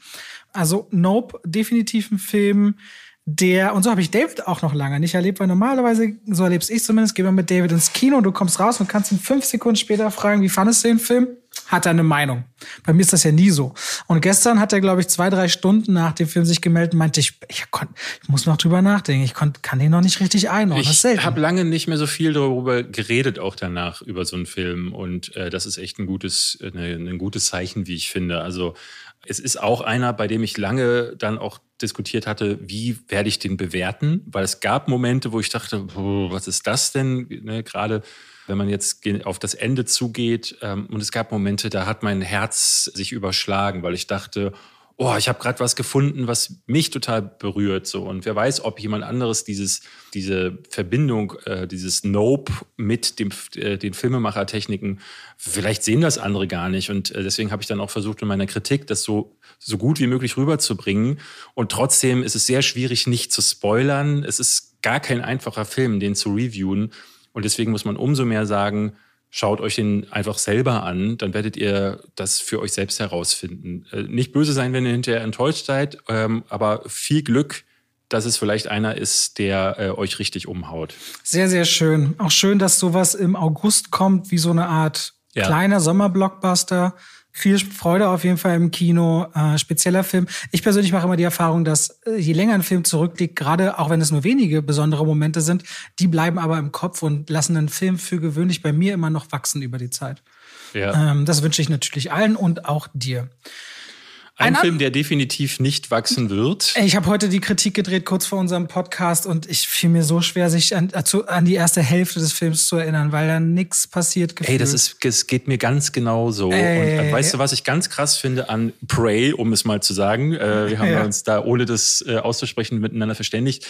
A: Also Nope, definitiv ein Film, der, und so habe ich David auch noch lange nicht erlebt, weil normalerweise, so erlebst ich zumindest, gehen wir mit David ins Kino und du kommst raus und kannst ihn fünf Sekunden später fragen, wie fandest du den Film? Hat er eine Meinung. Bei mir ist das ja nie so. Und gestern hat er, glaube ich, zwei, drei Stunden nach dem Film sich gemeldet und meinte, ich, ich, konnt, ich muss noch drüber nachdenken. Ich konnt, kann den noch nicht richtig einordnen.
B: Ich habe lange nicht mehr so viel darüber geredet, auch danach, über so einen Film. Und äh, das ist echt ein gutes, eine, ein gutes Zeichen, wie ich finde. Also es ist auch einer, bei dem ich lange dann auch diskutiert hatte, wie werde ich den bewerten? Weil es gab Momente, wo ich dachte, was ist das denn? Ne, Gerade wenn man jetzt auf das Ende zugeht. Ähm, und es gab Momente, da hat mein Herz sich überschlagen, weil ich dachte, oh, ich habe gerade was gefunden, was mich total berührt. So. Und wer weiß, ob jemand anderes dieses, diese Verbindung, äh, dieses Nope mit dem, äh, den Filmemachertechniken, vielleicht sehen das andere gar nicht. Und äh, deswegen habe ich dann auch versucht, in meiner Kritik das so, so gut wie möglich rüberzubringen. Und trotzdem ist es sehr schwierig, nicht zu spoilern. Es ist gar kein einfacher Film, den zu reviewen. Und deswegen muss man umso mehr sagen, Schaut euch den einfach selber an, dann werdet ihr das für euch selbst herausfinden. Äh, nicht böse sein, wenn ihr hinterher enttäuscht seid, ähm, aber viel Glück, dass es vielleicht einer ist, der äh, euch richtig umhaut.
A: Sehr, sehr schön. Auch schön, dass sowas im August kommt, wie so eine Art ja. kleiner Sommerblockbuster viel Freude auf jeden Fall im Kino. Äh, spezieller Film. Ich persönlich mache immer die Erfahrung, dass äh, je länger ein Film zurückliegt, gerade auch wenn es nur wenige besondere Momente sind, die bleiben aber im Kopf und lassen einen Film für gewöhnlich bei mir immer noch wachsen über die Zeit. Ja. Ähm, das wünsche ich natürlich allen und auch dir.
B: Ein, ein Film, der definitiv nicht wachsen wird.
A: Ich habe heute die Kritik gedreht, kurz vor unserem Podcast, und ich fiel mir so schwer, sich an, an die erste Hälfte des Films zu erinnern, weil da nichts passiert.
B: Gefühlt. Ey, das ist, das geht mir ganz genau so. Ey. Und äh, weißt du, was ich ganz krass finde an Prey, um es mal zu sagen? Äh, wir haben ja. uns da, ohne das äh, auszusprechen, miteinander verständigt.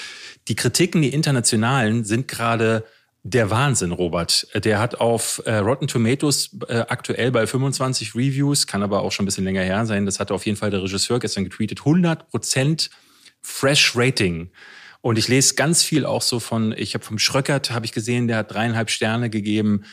B: Die Kritiken, die internationalen, sind gerade der Wahnsinn, Robert. Der hat auf äh, Rotten Tomatoes äh, aktuell bei 25 Reviews, kann aber auch schon ein bisschen länger her sein. Das hatte auf jeden Fall der Regisseur gestern getweetet. 100 Prozent Fresh Rating. Und ich lese ganz viel auch so von, ich habe vom Schröckert, habe ich gesehen, der hat dreieinhalb Sterne gegeben.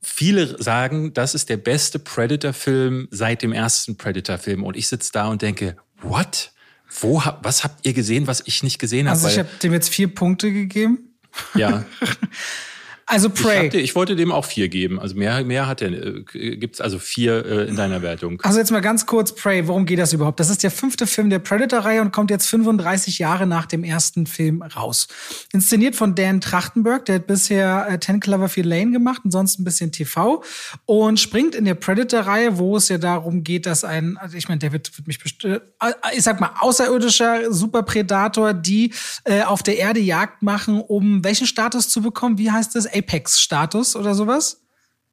B: Viele sagen, das ist der beste Predator-Film seit dem ersten Predator-Film. Und ich sitze da und denke, what? Wo, was habt ihr gesehen, was ich nicht gesehen habe?
A: Also ich habe dem jetzt vier Punkte gegeben.
B: Ja.
A: Also Prey.
B: Ich, ich, wollte dem auch vier geben. Also mehr, mehr hat er. Äh, gibt's also vier äh, in deiner Wertung.
A: Also jetzt mal ganz kurz Prey. Worum geht das überhaupt? Das ist der fünfte Film der Predator-Reihe und kommt jetzt 35 Jahre nach dem ersten Film raus. Inszeniert von Dan Trachtenberg. Der hat bisher äh, Ten Cloverfield Lane gemacht und sonst ein bisschen TV und springt in der Predator-Reihe, wo es ja darum geht, dass ein, also ich meine, der wird, wird mich bestimmt, äh, ich sag mal, außerirdischer Superpredator, die äh, auf der Erde Jagd machen, um welchen Status zu bekommen? Wie heißt das? Apex-Status oder sowas?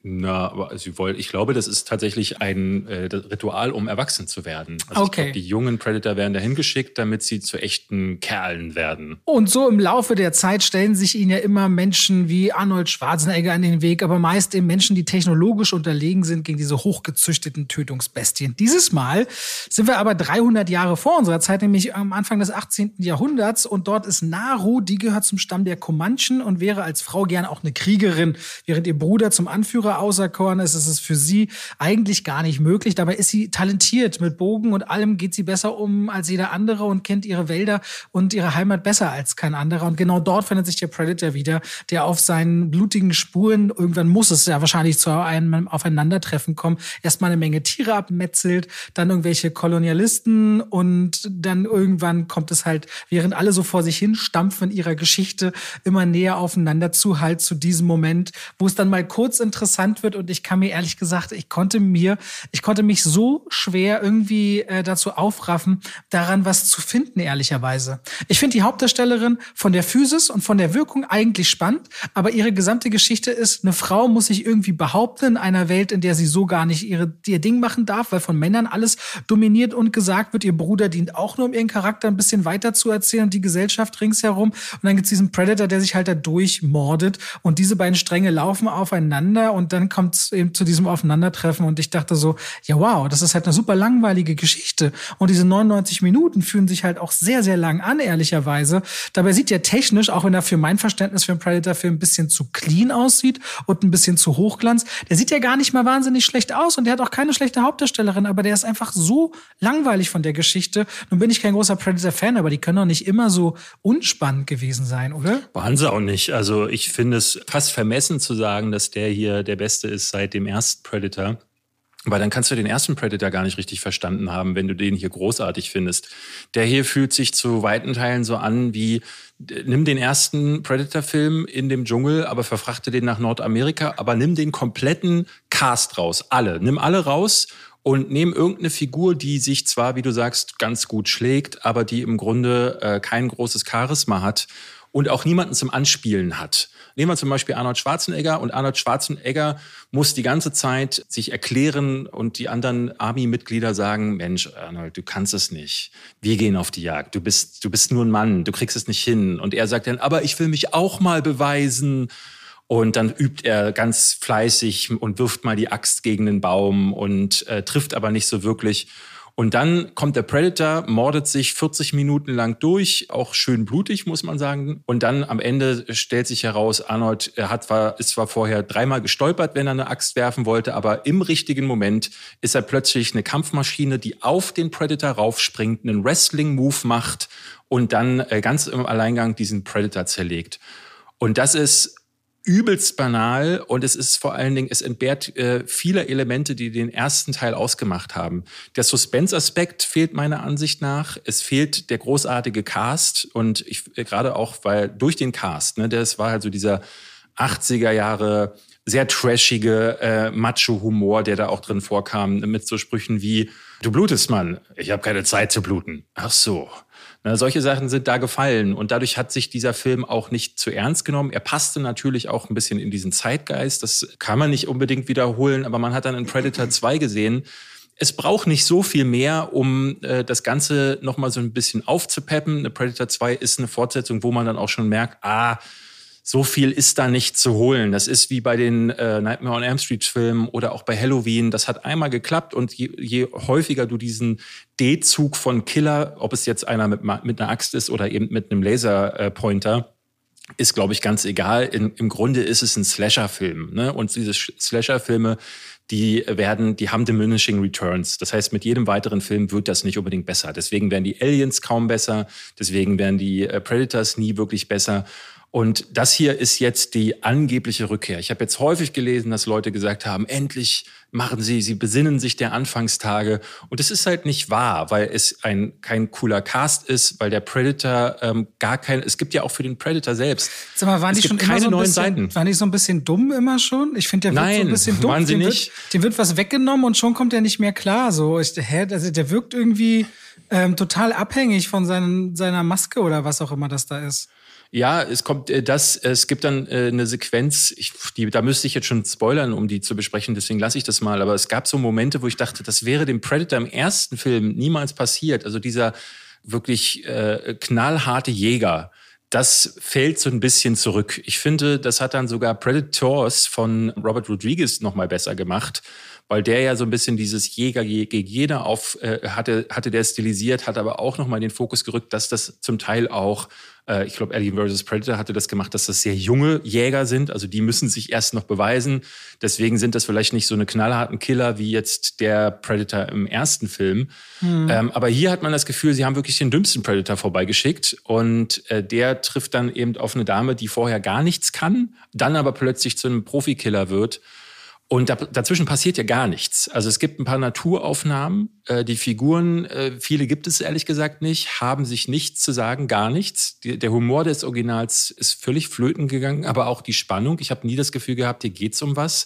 B: Na, aber sie wollen, ich glaube, das ist tatsächlich ein äh, Ritual, um erwachsen zu werden.
A: Also okay.
B: ich glaube, die jungen Predator werden dahin geschickt, damit sie zu echten Kerlen werden.
A: Und so im Laufe der Zeit stellen sich ihnen ja immer Menschen wie Arnold Schwarzenegger an den Weg, aber meist eben Menschen, die technologisch unterlegen sind gegen diese hochgezüchteten Tötungsbestien. Dieses Mal sind wir aber 300 Jahre vor unserer Zeit, nämlich am Anfang des 18. Jahrhunderts. Und dort ist Naru, die gehört zum Stamm der Comanchen und wäre als Frau gern auch eine Kriegerin, während ihr Bruder zum Anführer auserkoren ist, ist es für sie eigentlich gar nicht möglich. Dabei ist sie talentiert. Mit Bogen und allem geht sie besser um als jeder andere und kennt ihre Wälder und ihre Heimat besser als kein anderer. Und genau dort findet sich der Predator wieder, der auf seinen blutigen Spuren, irgendwann muss es ja wahrscheinlich zu einem Aufeinandertreffen kommen, erstmal eine Menge Tiere abmetzelt, dann irgendwelche Kolonialisten und dann irgendwann kommt es halt, während alle so vor sich hin stampfen in ihrer Geschichte, immer näher aufeinander zu, halt zu diesem Moment, wo es dann mal kurz interessant interessant wird und ich kann mir ehrlich gesagt, ich konnte mir, ich konnte mich so schwer irgendwie äh, dazu aufraffen, daran was zu finden, ehrlicherweise. Ich finde die Hauptdarstellerin von der Physis und von der Wirkung eigentlich spannend, aber ihre gesamte Geschichte ist, eine Frau muss sich irgendwie behaupten in einer Welt, in der sie so gar nicht ihre, ihr Ding machen darf, weil von Männern alles dominiert und gesagt wird, ihr Bruder dient auch nur, um ihren Charakter ein bisschen weiter zu erzählen und die Gesellschaft ringsherum. Und dann gibt's diesen Predator, der sich halt da durchmordet und diese beiden Stränge laufen aufeinander und dann kommt es eben zu diesem Aufeinandertreffen und ich dachte so, ja wow, das ist halt eine super langweilige Geschichte und diese 99 Minuten fühlen sich halt auch sehr, sehr lang an, ehrlicherweise. Dabei sieht der technisch, auch wenn er für mein Verständnis für einen Predator-Film ein bisschen zu clean aussieht und ein bisschen zu hochglanz, der sieht ja gar nicht mal wahnsinnig schlecht aus und der hat auch keine schlechte Hauptdarstellerin, aber der ist einfach so langweilig von der Geschichte. Nun bin ich kein großer Predator-Fan, aber die können doch nicht immer so unspannend gewesen sein, oder?
B: Waren sie auch nicht. Also ich finde es fast vermessen zu sagen, dass der hier der beste ist seit dem ersten Predator. Weil dann kannst du den ersten Predator gar nicht richtig verstanden haben, wenn du den hier großartig findest. Der hier fühlt sich zu weiten Teilen so an wie, nimm den ersten Predator-Film in dem Dschungel, aber verfrachte den nach Nordamerika, aber nimm den kompletten Cast raus. Alle. Nimm alle raus und nehm irgendeine Figur, die sich zwar, wie du sagst, ganz gut schlägt, aber die im Grunde äh, kein großes Charisma hat und auch niemanden zum Anspielen hat. Nehmen wir zum Beispiel Arnold Schwarzenegger und Arnold Schwarzenegger muss die ganze Zeit sich erklären und die anderen Army-Mitglieder sagen, Mensch, Arnold, du kannst es nicht. Wir gehen auf die Jagd. Du bist, du bist nur ein Mann. Du kriegst es nicht hin. Und er sagt dann, aber ich will mich auch mal beweisen. Und dann übt er ganz fleißig und wirft mal die Axt gegen den Baum und äh, trifft aber nicht so wirklich. Und dann kommt der Predator, mordet sich 40 Minuten lang durch, auch schön blutig, muss man sagen. Und dann am Ende stellt sich heraus, Arnold er hat zwar, ist zwar vorher dreimal gestolpert, wenn er eine Axt werfen wollte, aber im richtigen Moment ist er plötzlich eine Kampfmaschine, die auf den Predator raufspringt, einen Wrestling-Move macht und dann äh, ganz im Alleingang diesen Predator zerlegt. Und das ist übelst banal und es ist vor allen Dingen, es entbehrt äh, vieler Elemente, die den ersten Teil ausgemacht haben. Der Suspense-Aspekt fehlt meiner Ansicht nach. Es fehlt der großartige Cast und ich äh, gerade auch, weil durch den Cast, ne, das war halt so dieser 80er Jahre sehr trashige äh, Macho-Humor, der da auch drin vorkam, mit so Sprüchen wie, du blutest, Mann, ich habe keine Zeit zu bluten. Ach so. Na, solche Sachen sind da gefallen und dadurch hat sich dieser Film auch nicht zu ernst genommen. Er passte natürlich auch ein bisschen in diesen Zeitgeist. Das kann man nicht unbedingt wiederholen, aber man hat dann in Predator 2 gesehen, es braucht nicht so viel mehr, um äh, das Ganze nochmal so ein bisschen aufzupeppen. Eine Predator 2 ist eine Fortsetzung, wo man dann auch schon merkt, ah, so viel ist da nicht zu holen. Das ist wie bei den äh, Nightmare on Elm Street Filmen oder auch bei Halloween. Das hat einmal geklappt und je, je häufiger du diesen D-Zug von Killer, ob es jetzt einer mit, mit einer Axt ist oder eben mit einem Laserpointer, ist, glaube ich, ganz egal. In, Im Grunde ist es ein Slasher-Film. Ne? Und diese Slasher-Filme, die werden, die haben diminishing returns. Das heißt, mit jedem weiteren Film wird das nicht unbedingt besser. Deswegen werden die Aliens kaum besser. Deswegen werden die äh, Predators nie wirklich besser. Und das hier ist jetzt die angebliche Rückkehr. Ich habe jetzt häufig gelesen, dass Leute gesagt haben, endlich machen sie, sie besinnen sich der Anfangstage. Und es ist halt nicht wahr, weil es ein kein cooler Cast ist, weil der Predator ähm, gar kein, es gibt ja auch für den Predator selbst.
A: Sag mal, waren
B: es
A: die schon
B: keine
A: immer so
B: neuen
A: bisschen,
B: Seiten.
A: Waren die so ein bisschen dumm immer schon? Ich finde, der wirkt
B: Nein,
A: so ein bisschen dumm.
B: waren sie
A: dem
B: nicht.
A: Wird, dem wird was weggenommen und schon kommt er nicht mehr klar. So, ich, hä, also der wirkt irgendwie ähm, total abhängig von seinen, seiner Maske oder was auch immer das da ist.
B: Ja, es kommt äh, das, es gibt dann äh, eine Sequenz, ich, die, da müsste ich jetzt schon spoilern, um die zu besprechen, deswegen lasse ich das mal. Aber es gab so Momente, wo ich dachte, das wäre dem Predator im ersten Film niemals passiert. Also dieser wirklich äh, knallharte Jäger, das fällt so ein bisschen zurück. Ich finde, das hat dann sogar Predators von Robert Rodriguez noch mal besser gemacht, weil der ja so ein bisschen dieses Jäger gegen Jeder auf äh, hatte, hatte der stilisiert, hat aber auch noch mal den Fokus gerückt, dass das zum Teil auch äh, ich glaube, Alien vs. Predator hatte das gemacht, dass das sehr junge Jäger sind. Also die müssen sich erst noch beweisen. Deswegen sind das vielleicht nicht so eine knallharten Killer wie jetzt der Predator im ersten Film. Mhm. Ähm, aber hier hat man das Gefühl, sie haben wirklich den dümmsten Predator vorbeigeschickt. Und äh, der trifft dann eben auf eine Dame, die vorher gar nichts kann, dann aber plötzlich zu einem Profikiller wird. Und da, dazwischen passiert ja gar nichts. Also es gibt ein paar Naturaufnahmen. Äh, die Figuren, äh, viele gibt es ehrlich gesagt nicht, haben sich nichts zu sagen, gar nichts. Der Humor des Originals ist völlig flöten gegangen, aber auch die Spannung. Ich habe nie das Gefühl gehabt, hier geht's um was.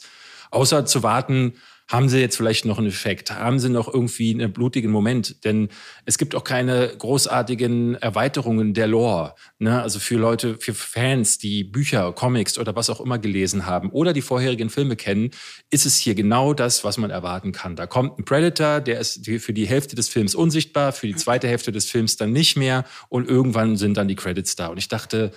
B: Außer zu warten, haben sie jetzt vielleicht noch einen Effekt? Haben sie noch irgendwie einen blutigen Moment? Denn es gibt auch keine großartigen Erweiterungen der Lore. Ne? Also für Leute, für Fans, die Bücher, Comics oder was auch immer gelesen haben oder die vorherigen Filme kennen, ist es hier genau das, was man erwarten kann. Da kommt ein Predator, der ist für die Hälfte des Films unsichtbar, für die zweite Hälfte des Films dann nicht mehr und irgendwann sind dann die Credits da. Und ich dachte,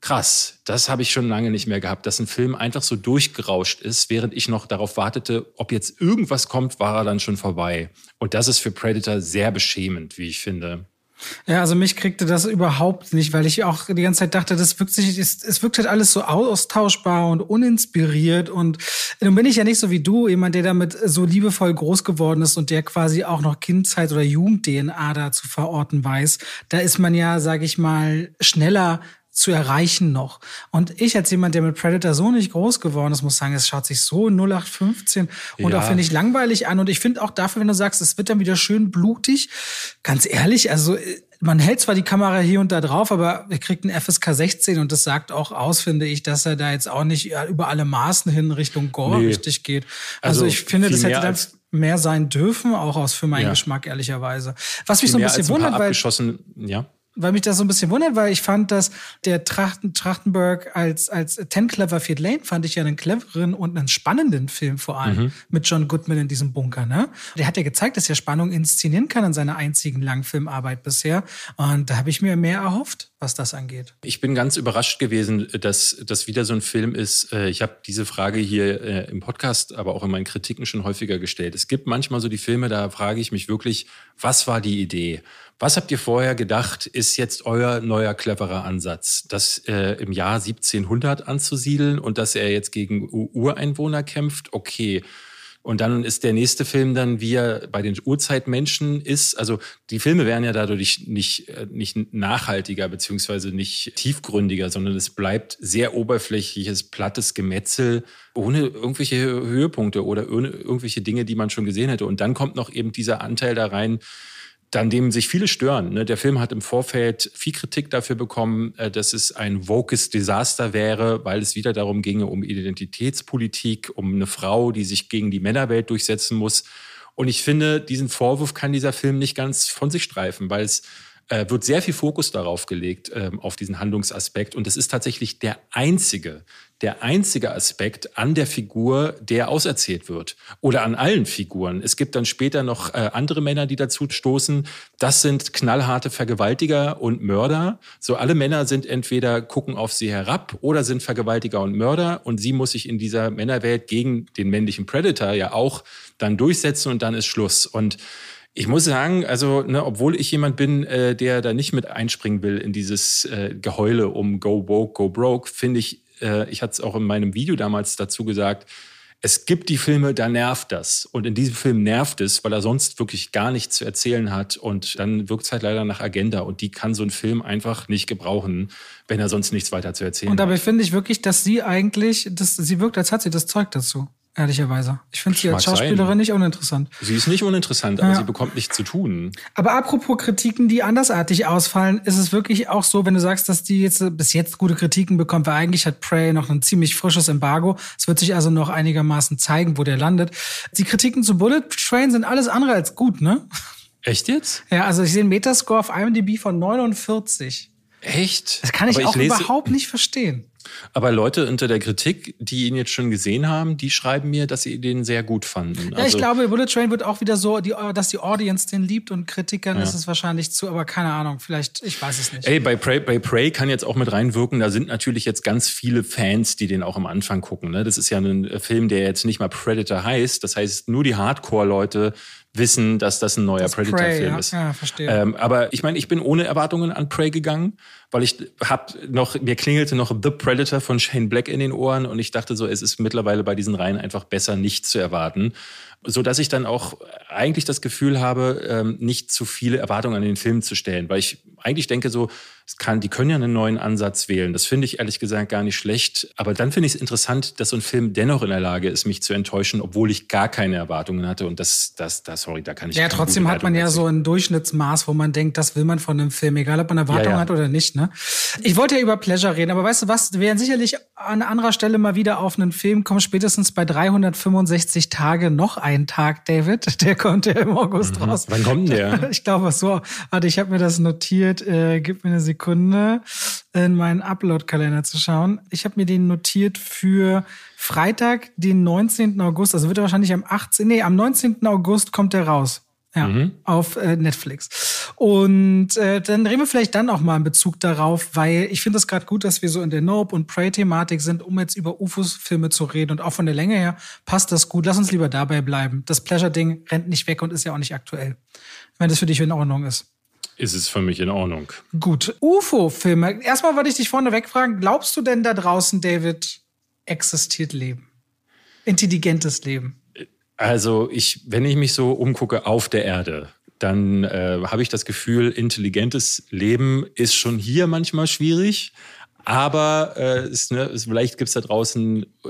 B: krass, das habe ich schon lange nicht mehr gehabt, dass ein Film einfach so durchgerauscht ist, während ich noch darauf wartete, ob jetzt irgendwas kommt, war er dann schon vorbei. Und das ist für Predator sehr beschämend, wie ich finde.
A: Ja, also mich kriegte das überhaupt nicht, weil ich auch die ganze Zeit dachte, das wirkt sich, es, wirkt halt alles so austauschbar und uninspiriert und nun bin ich ja nicht so wie du, jemand, der damit so liebevoll groß geworden ist und der quasi auch noch Kindheit oder Jugend-DNA da zu verorten weiß. Da ist man ja, sage ich mal, schneller zu erreichen noch. Und ich als jemand, der mit Predator so nicht groß geworden ist, muss sagen, es schaut sich so 0815 und
B: Ja.
A: auch finde ich langweilig an. Und ich finde auch dafür, wenn du sagst, es wird dann wieder schön blutig, ganz ehrlich, also äh, man hält zwar die Kamera hier und da drauf, aber er kriegt einen FSK 16 und das sagt auch aus, finde ich, dass er da jetzt auch nicht über alle Maßen hin Richtung Gore
B: Nee.
A: richtig geht. Also,
B: Also
A: ich finde, das hätte
B: mehr
A: dann mehr sein dürfen, auch aus für meinen
B: Ja.
A: Geschmack, ehrlicherweise. Was mich so ein bisschen
B: ein
A: wundert, weil
B: ja.
A: Weil mich das so ein bisschen wundert, weil ich fand, dass der Trachten, Trachtenberg als, als Ten Cloverfield Lane fand ich ja einen cleveren und einen spannenden Film vor allem
B: Mhm.
A: mit John Goodman in diesem Bunker, ne? Der hat ja gezeigt, dass er Spannung inszenieren kann in seiner einzigen Langfilmarbeit bisher. Und da habe ich mir mehr erhofft, was das angeht.
B: Ich bin ganz überrascht gewesen, dass das wieder so ein Film ist. Äh, Ich habe diese Frage hier äh, im Podcast, aber auch in meinen Kritiken schon häufiger gestellt. Es gibt manchmal so die Filme, da frage ich mich wirklich, was war die Idee? Was habt ihr vorher gedacht, ist jetzt euer neuer cleverer Ansatz, das äh, im Jahr 1700 anzusiedeln und dass er jetzt gegen U- Ureinwohner kämpft? Okay. Und dann ist der nächste Film dann, wie er bei den Urzeitmenschen ist. Also die Filme werden ja dadurch nicht, äh, nicht nachhaltiger beziehungsweise nicht tiefgründiger, sondern es bleibt sehr oberflächliches, plattes Gemetzel ohne irgendwelche Höhepunkte oder ohne irgendwelche Dinge, die man schon gesehen hätte. Und dann kommt noch eben dieser Anteil da rein, dann dem sich viele stören. Ne? Der Film hat im Vorfeld viel Kritik dafür bekommen, äh, dass es ein wokes Desaster wäre, weil es wieder darum ginge, um Identitätspolitik, um eine Frau, die sich gegen die Männerwelt durchsetzen muss. Und ich finde, diesen Vorwurf kann dieser Film nicht ganz von sich streifen, weil es äh, wird sehr viel Fokus darauf gelegt, äh, auf diesen Handlungsaspekt. Und es ist tatsächlich der einzige, der einzige Aspekt an der Figur, der auserzählt wird. Oder an allen Figuren. Es gibt dann später noch äh, andere Männer, die dazu stoßen. Das sind knallharte Vergewaltiger und Mörder. So alle Männer sind entweder gucken auf sie herab oder sind Vergewaltiger und Mörder. Und sie muss sich in dieser Männerwelt gegen den männlichen Predator ja auch dann durchsetzen und dann ist Schluss. Und ich muss sagen, also ne, obwohl ich jemand bin, äh, der da nicht mit einspringen will in dieses äh, Geheule um Go Woke, Go Broke, finde ich, äh, ich hatte es auch in meinem Video damals dazu gesagt, es gibt die Filme, da nervt das. Und in diesem Film nervt es, weil er sonst wirklich gar nichts zu erzählen hat. Und dann wirkt es halt leider nach Agenda. Und die kann so ein Film einfach nicht gebrauchen, wenn er sonst nichts weiter zu erzählen hat.
A: Und dabei finde ich wirklich, dass sie eigentlich, dass sie wirkt, als hat sie das Zeug dazu ehrlicherweise. Ich finde sie als Schauspielerin sein. nicht uninteressant.
B: Sie ist nicht uninteressant, aber ja. sie bekommt nichts zu tun.
A: Aber apropos Kritiken, die andersartig ausfallen, ist es wirklich auch so, wenn du sagst, dass die jetzt bis jetzt gute Kritiken bekommt, weil eigentlich hat Prey noch ein ziemlich frisches Embargo. Es wird sich also noch einigermaßen zeigen, wo der landet. Die Kritiken zu Bullet Train sind alles andere als gut, ne?
B: Echt jetzt?
A: Ja, also ich sehe einen Metascore auf IMDb von 49.
B: Echt?
A: Das kann ich aber auch ich überhaupt nicht verstehen.
B: Aber Leute unter der Kritik, die ihn jetzt schon gesehen haben, die schreiben mir, dass sie den sehr gut fanden.
A: Ja, also, ich glaube, Bullet Train wird auch wieder so, die, dass die Audience den liebt und Kritikern ja. ist es wahrscheinlich zu, aber keine Ahnung, vielleicht, ich weiß es nicht.
B: Ey, bei Prey, bei Prey kann jetzt auch mit reinwirken, da sind natürlich jetzt ganz viele Fans, die den auch am Anfang gucken. Ne? Das ist ja ein Film, der jetzt nicht mal Predator heißt. Das heißt, nur die Hardcore-Leute wissen, dass das ein neuer Predator-Film
A: ja.
B: ist.
A: Ja, verstehe.
B: Ähm, aber ich meine, ich bin ohne Erwartungen an Prey gegangen, weil ich hab noch, mir klingelte noch The Predator von Shane Black in den Ohren und ich dachte so, es ist mittlerweile bei diesen Reihen einfach besser, nichts zu erwarten so dass ich dann auch eigentlich das Gefühl habe, ähm, nicht zu viele Erwartungen an den Film zu stellen, weil ich eigentlich denke so, es kann, die können ja einen neuen Ansatz wählen. Das finde ich ehrlich gesagt gar nicht schlecht. Aber dann finde ich es interessant, dass so ein Film dennoch in der Lage ist, mich zu enttäuschen, obwohl ich gar keine Erwartungen hatte. Und das, das, das, sorry, da kann ich.
A: Ja, trotzdem hat man ja so ein Durchschnittsmaß, wo man denkt, das will man von einem Film, egal ob man Erwartungen ja, ja. hat oder nicht. Ne? Ich wollte ja über Pleasure reden, aber weißt du was? Wir werden sicherlich an anderer Stelle mal wieder auf einen Film kommen, spätestens bei 365 Tage noch ein Tag, David. Der kommt ja im August mhm. raus.
B: Wann kommt der?
A: Ich glaube so. Warte, ich habe mir das notiert. Äh, gib mir eine Sekunde, in meinen Upload-Kalender zu schauen. Ich habe mir den notiert für Freitag, den 19. August. Also wird er wahrscheinlich am 18. Nee, am 19. August kommt der raus. Ja, mhm. auf äh, Netflix. Und äh, dann reden wir vielleicht dann auch mal in Bezug darauf, weil ich finde es gerade gut, dass wir so in der Nope und Prey-Thematik sind, um jetzt über UFOs-Filme zu reden. Und auch von der Länge her passt das gut. Lass uns lieber dabei bleiben. Das Pleasure-Ding rennt nicht weg und ist ja auch nicht aktuell. Wenn das für dich in Ordnung ist.
B: Ist es für mich in Ordnung.
A: Gut. UFO-Filme. Erstmal wollte ich dich vorne wegfragen. Glaubst du denn da draußen, David, existiert Leben? Intelligentes Leben?
B: Also ich, wenn ich mich so umgucke auf der Erde, dann äh, habe ich das Gefühl, intelligentes Leben ist schon hier manchmal schwierig. Aber äh, ist, ne, ist, vielleicht gibt es da draußen äh,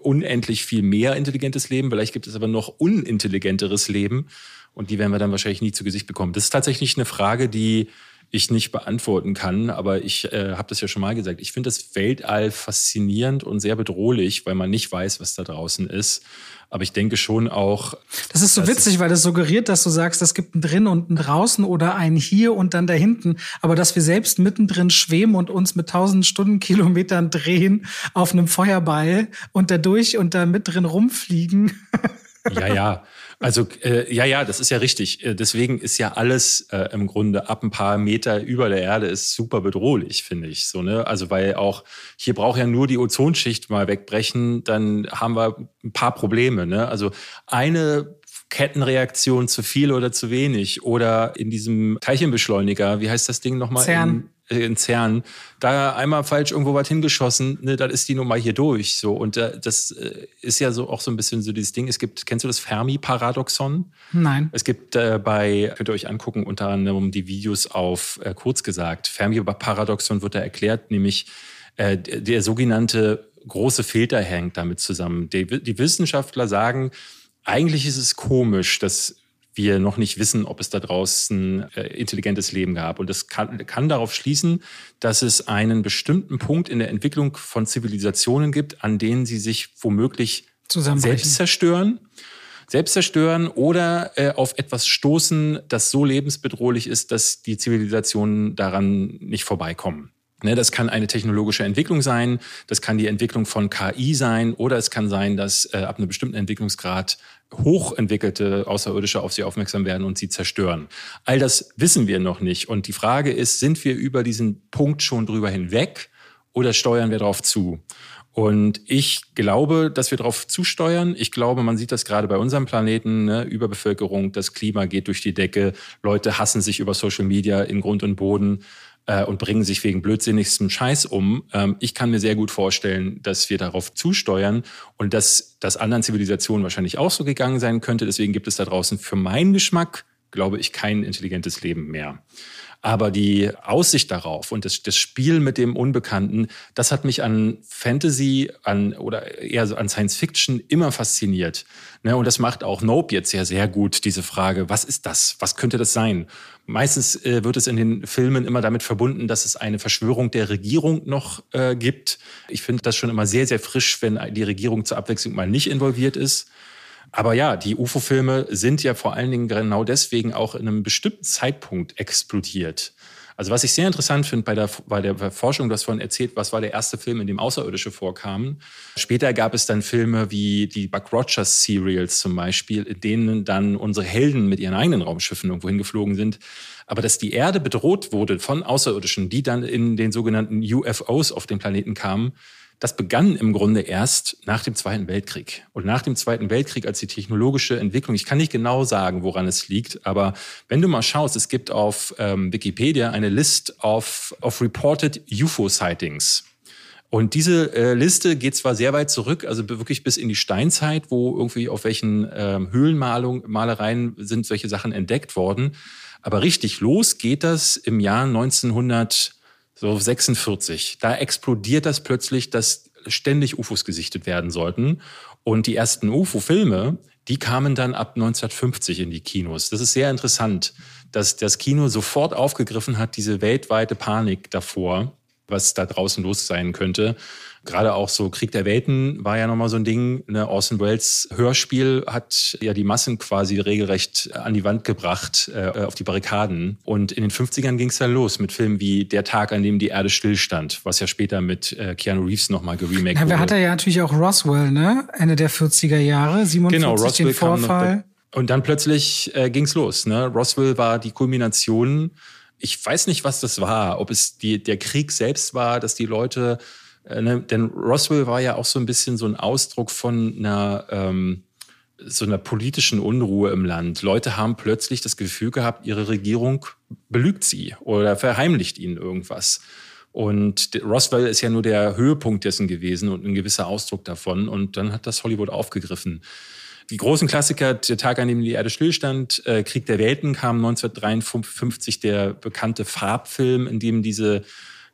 B: unendlich viel mehr intelligentes Leben, vielleicht gibt es aber noch unintelligenteres Leben und die werden wir dann wahrscheinlich nie zu Gesicht bekommen. Das ist tatsächlich eine Frage, die ich nicht beantworten kann, aber ich äh, habe das ja schon mal gesagt. Ich finde das Weltall faszinierend und sehr bedrohlich, weil man nicht weiß, was da draußen ist. Aber ich denke schon auch.
A: Das ist so witzig, weil das suggeriert, dass du sagst, es gibt ein drin und ein draußen oder ein hier und dann da hinten. Aber dass wir selbst mittendrin schweben und uns mit tausend Stundenkilometern drehen auf einem Feuerball und dadurch und da mit drin rumfliegen.
B: Ja, ja. Also äh, ja, ja, das ist ja richtig. Äh, deswegen ist ja alles äh, im Grunde ab ein paar Meter über der Erde ist super bedrohlich, finde ich. So ne, also weil auch hier braucht ja nur die Ozonschicht mal wegbrechen, dann haben wir ein paar Probleme. Ne, also eine Kettenreaktion zu viel oder zu wenig oder in diesem Teilchenbeschleuniger, wie heißt das Ding nochmal?
A: CERN.
B: In, in CERN. Da einmal falsch irgendwo was hingeschossen, ne, dann ist die Nummer hier durch. So und äh, das äh, ist ja so auch so ein bisschen so dieses Ding. Es gibt, kennst du das Fermi-Paradoxon?
A: Nein.
B: Es gibt äh, bei, könnt ihr euch angucken, unter anderem die Videos auf äh, kurz gesagt. Fermi-Paradoxon wird da erklärt, nämlich äh, der sogenannte große Filter hängt damit zusammen. Die, die Wissenschaftler sagen, eigentlich ist es komisch, dass wir noch nicht wissen, ob es da draußen äh, intelligentes Leben gab. Und das kann, kann darauf schließen, dass es einen bestimmten Punkt in der Entwicklung von Zivilisationen gibt, an denen sie sich womöglich selbst zerstören selbst zerstören oder äh, auf etwas stoßen, das so lebensbedrohlich ist, dass die Zivilisationen daran nicht vorbeikommen. Ne, das kann eine technologische Entwicklung sein, das kann die Entwicklung von KI sein oder es kann sein, dass äh, ab einem bestimmten Entwicklungsgrad hochentwickelte Außerirdische auf sie aufmerksam werden und sie zerstören. All das wissen wir noch nicht. Und die Frage ist, sind wir über diesen Punkt schon drüber hinweg oder steuern wir darauf zu? Und ich glaube, dass wir darauf zusteuern. Ich glaube, man sieht das gerade bei unserem Planeten, ne? Überbevölkerung, das Klima geht durch die Decke, Leute hassen sich über Social Media in Grund und Boden äh, und bringen sich wegen blödsinnigstem Scheiß um. Ähm, ich kann mir sehr gut vorstellen, dass wir darauf zusteuern und dass das anderen Zivilisationen wahrscheinlich auch so gegangen sein könnte. Deswegen gibt es da draußen für meinen Geschmack, glaube ich, kein intelligentes Leben mehr. Aber die Aussicht darauf und das, das Spiel mit dem Unbekannten, das hat mich an Fantasy an, oder eher so an Science Fiction immer fasziniert. Ne, und das macht auch Nope jetzt sehr, sehr gut, diese Frage, was ist das? Was könnte das sein? Meistens äh, wird es in den Filmen immer damit verbunden, dass es eine Verschwörung der Regierung noch äh, gibt. Ich finde das schon immer sehr, sehr frisch, wenn die Regierung zur Abwechslung mal nicht involviert ist. Aber ja, die UFO-Filme sind ja vor allen Dingen genau deswegen auch in einem bestimmten Zeitpunkt explodiert. Also was ich sehr interessant finde bei der, bei der Forschung, du hast vorhin erzählt, was war der erste Film, in dem Außerirdische vorkamen. Später gab es dann Filme wie die Buck Rogers Serials zum Beispiel, in denen dann unsere Helden mit ihren eigenen Raumschiffen irgendwo hingeflogen sind. Aber dass die Erde bedroht wurde von Außerirdischen, die dann in den sogenannten UFOs auf den Planeten kamen, das begann im Grunde erst nach dem Zweiten Weltkrieg. Und nach dem Zweiten Weltkrieg als die technologische Entwicklung, ich kann nicht genau sagen, woran es liegt, aber wenn du mal schaust, es gibt auf ähm, Wikipedia eine List of, of reported UFO-Sightings. Und diese äh, Liste geht zwar sehr weit zurück, also wirklich bis in die Steinzeit, wo irgendwie auf welchen ähm, Höhlenmalereien sind solche Sachen entdeckt worden. Aber richtig los geht das im Jahr 1900 so 46. Da explodiert das plötzlich, dass ständig UFOs gesichtet werden sollten. Und die ersten UFO-Filme, die kamen dann ab 1950 in die Kinos. Das ist sehr interessant, dass das Kino sofort aufgegriffen hat, diese weltweite Panik davor, was da draußen los sein könnte. Gerade auch so Krieg der Welten war ja nochmal so ein Ding. Ne? Orson Welles Hörspiel hat ja die Massen quasi regelrecht an die Wand gebracht, äh, auf die Barrikaden. Und in den 50ern ging es dann los mit Filmen wie Der Tag, an dem die Erde stillstand, was ja später mit äh, Keanu Reeves nochmal geremaked
A: ja,
B: wurde.
A: hat er ja natürlich auch Roswell, ne? Ende der 40er Jahre, 47 genau, Roswell den Vorfall.
B: Und dann plötzlich äh, ging's los. Ne? Roswell war die Kulmination. Ich weiß nicht, was das war. Ob es die, der Krieg selbst war, dass die Leute äh, ne, denn Roswell war ja auch so ein bisschen so ein Ausdruck von einer, ähm, so einer politischen Unruhe im Land. Leute haben plötzlich das Gefühl gehabt, ihre Regierung belügt sie oder verheimlicht ihnen irgendwas. Und Roswell ist ja nur der Höhepunkt dessen gewesen und ein gewisser Ausdruck davon. Und dann hat das Hollywood aufgegriffen. Die großen Klassiker, der Tag, an dem die Erde stillstand, äh, Krieg der Welten kam 1953, der bekannte Farbfilm, in dem diese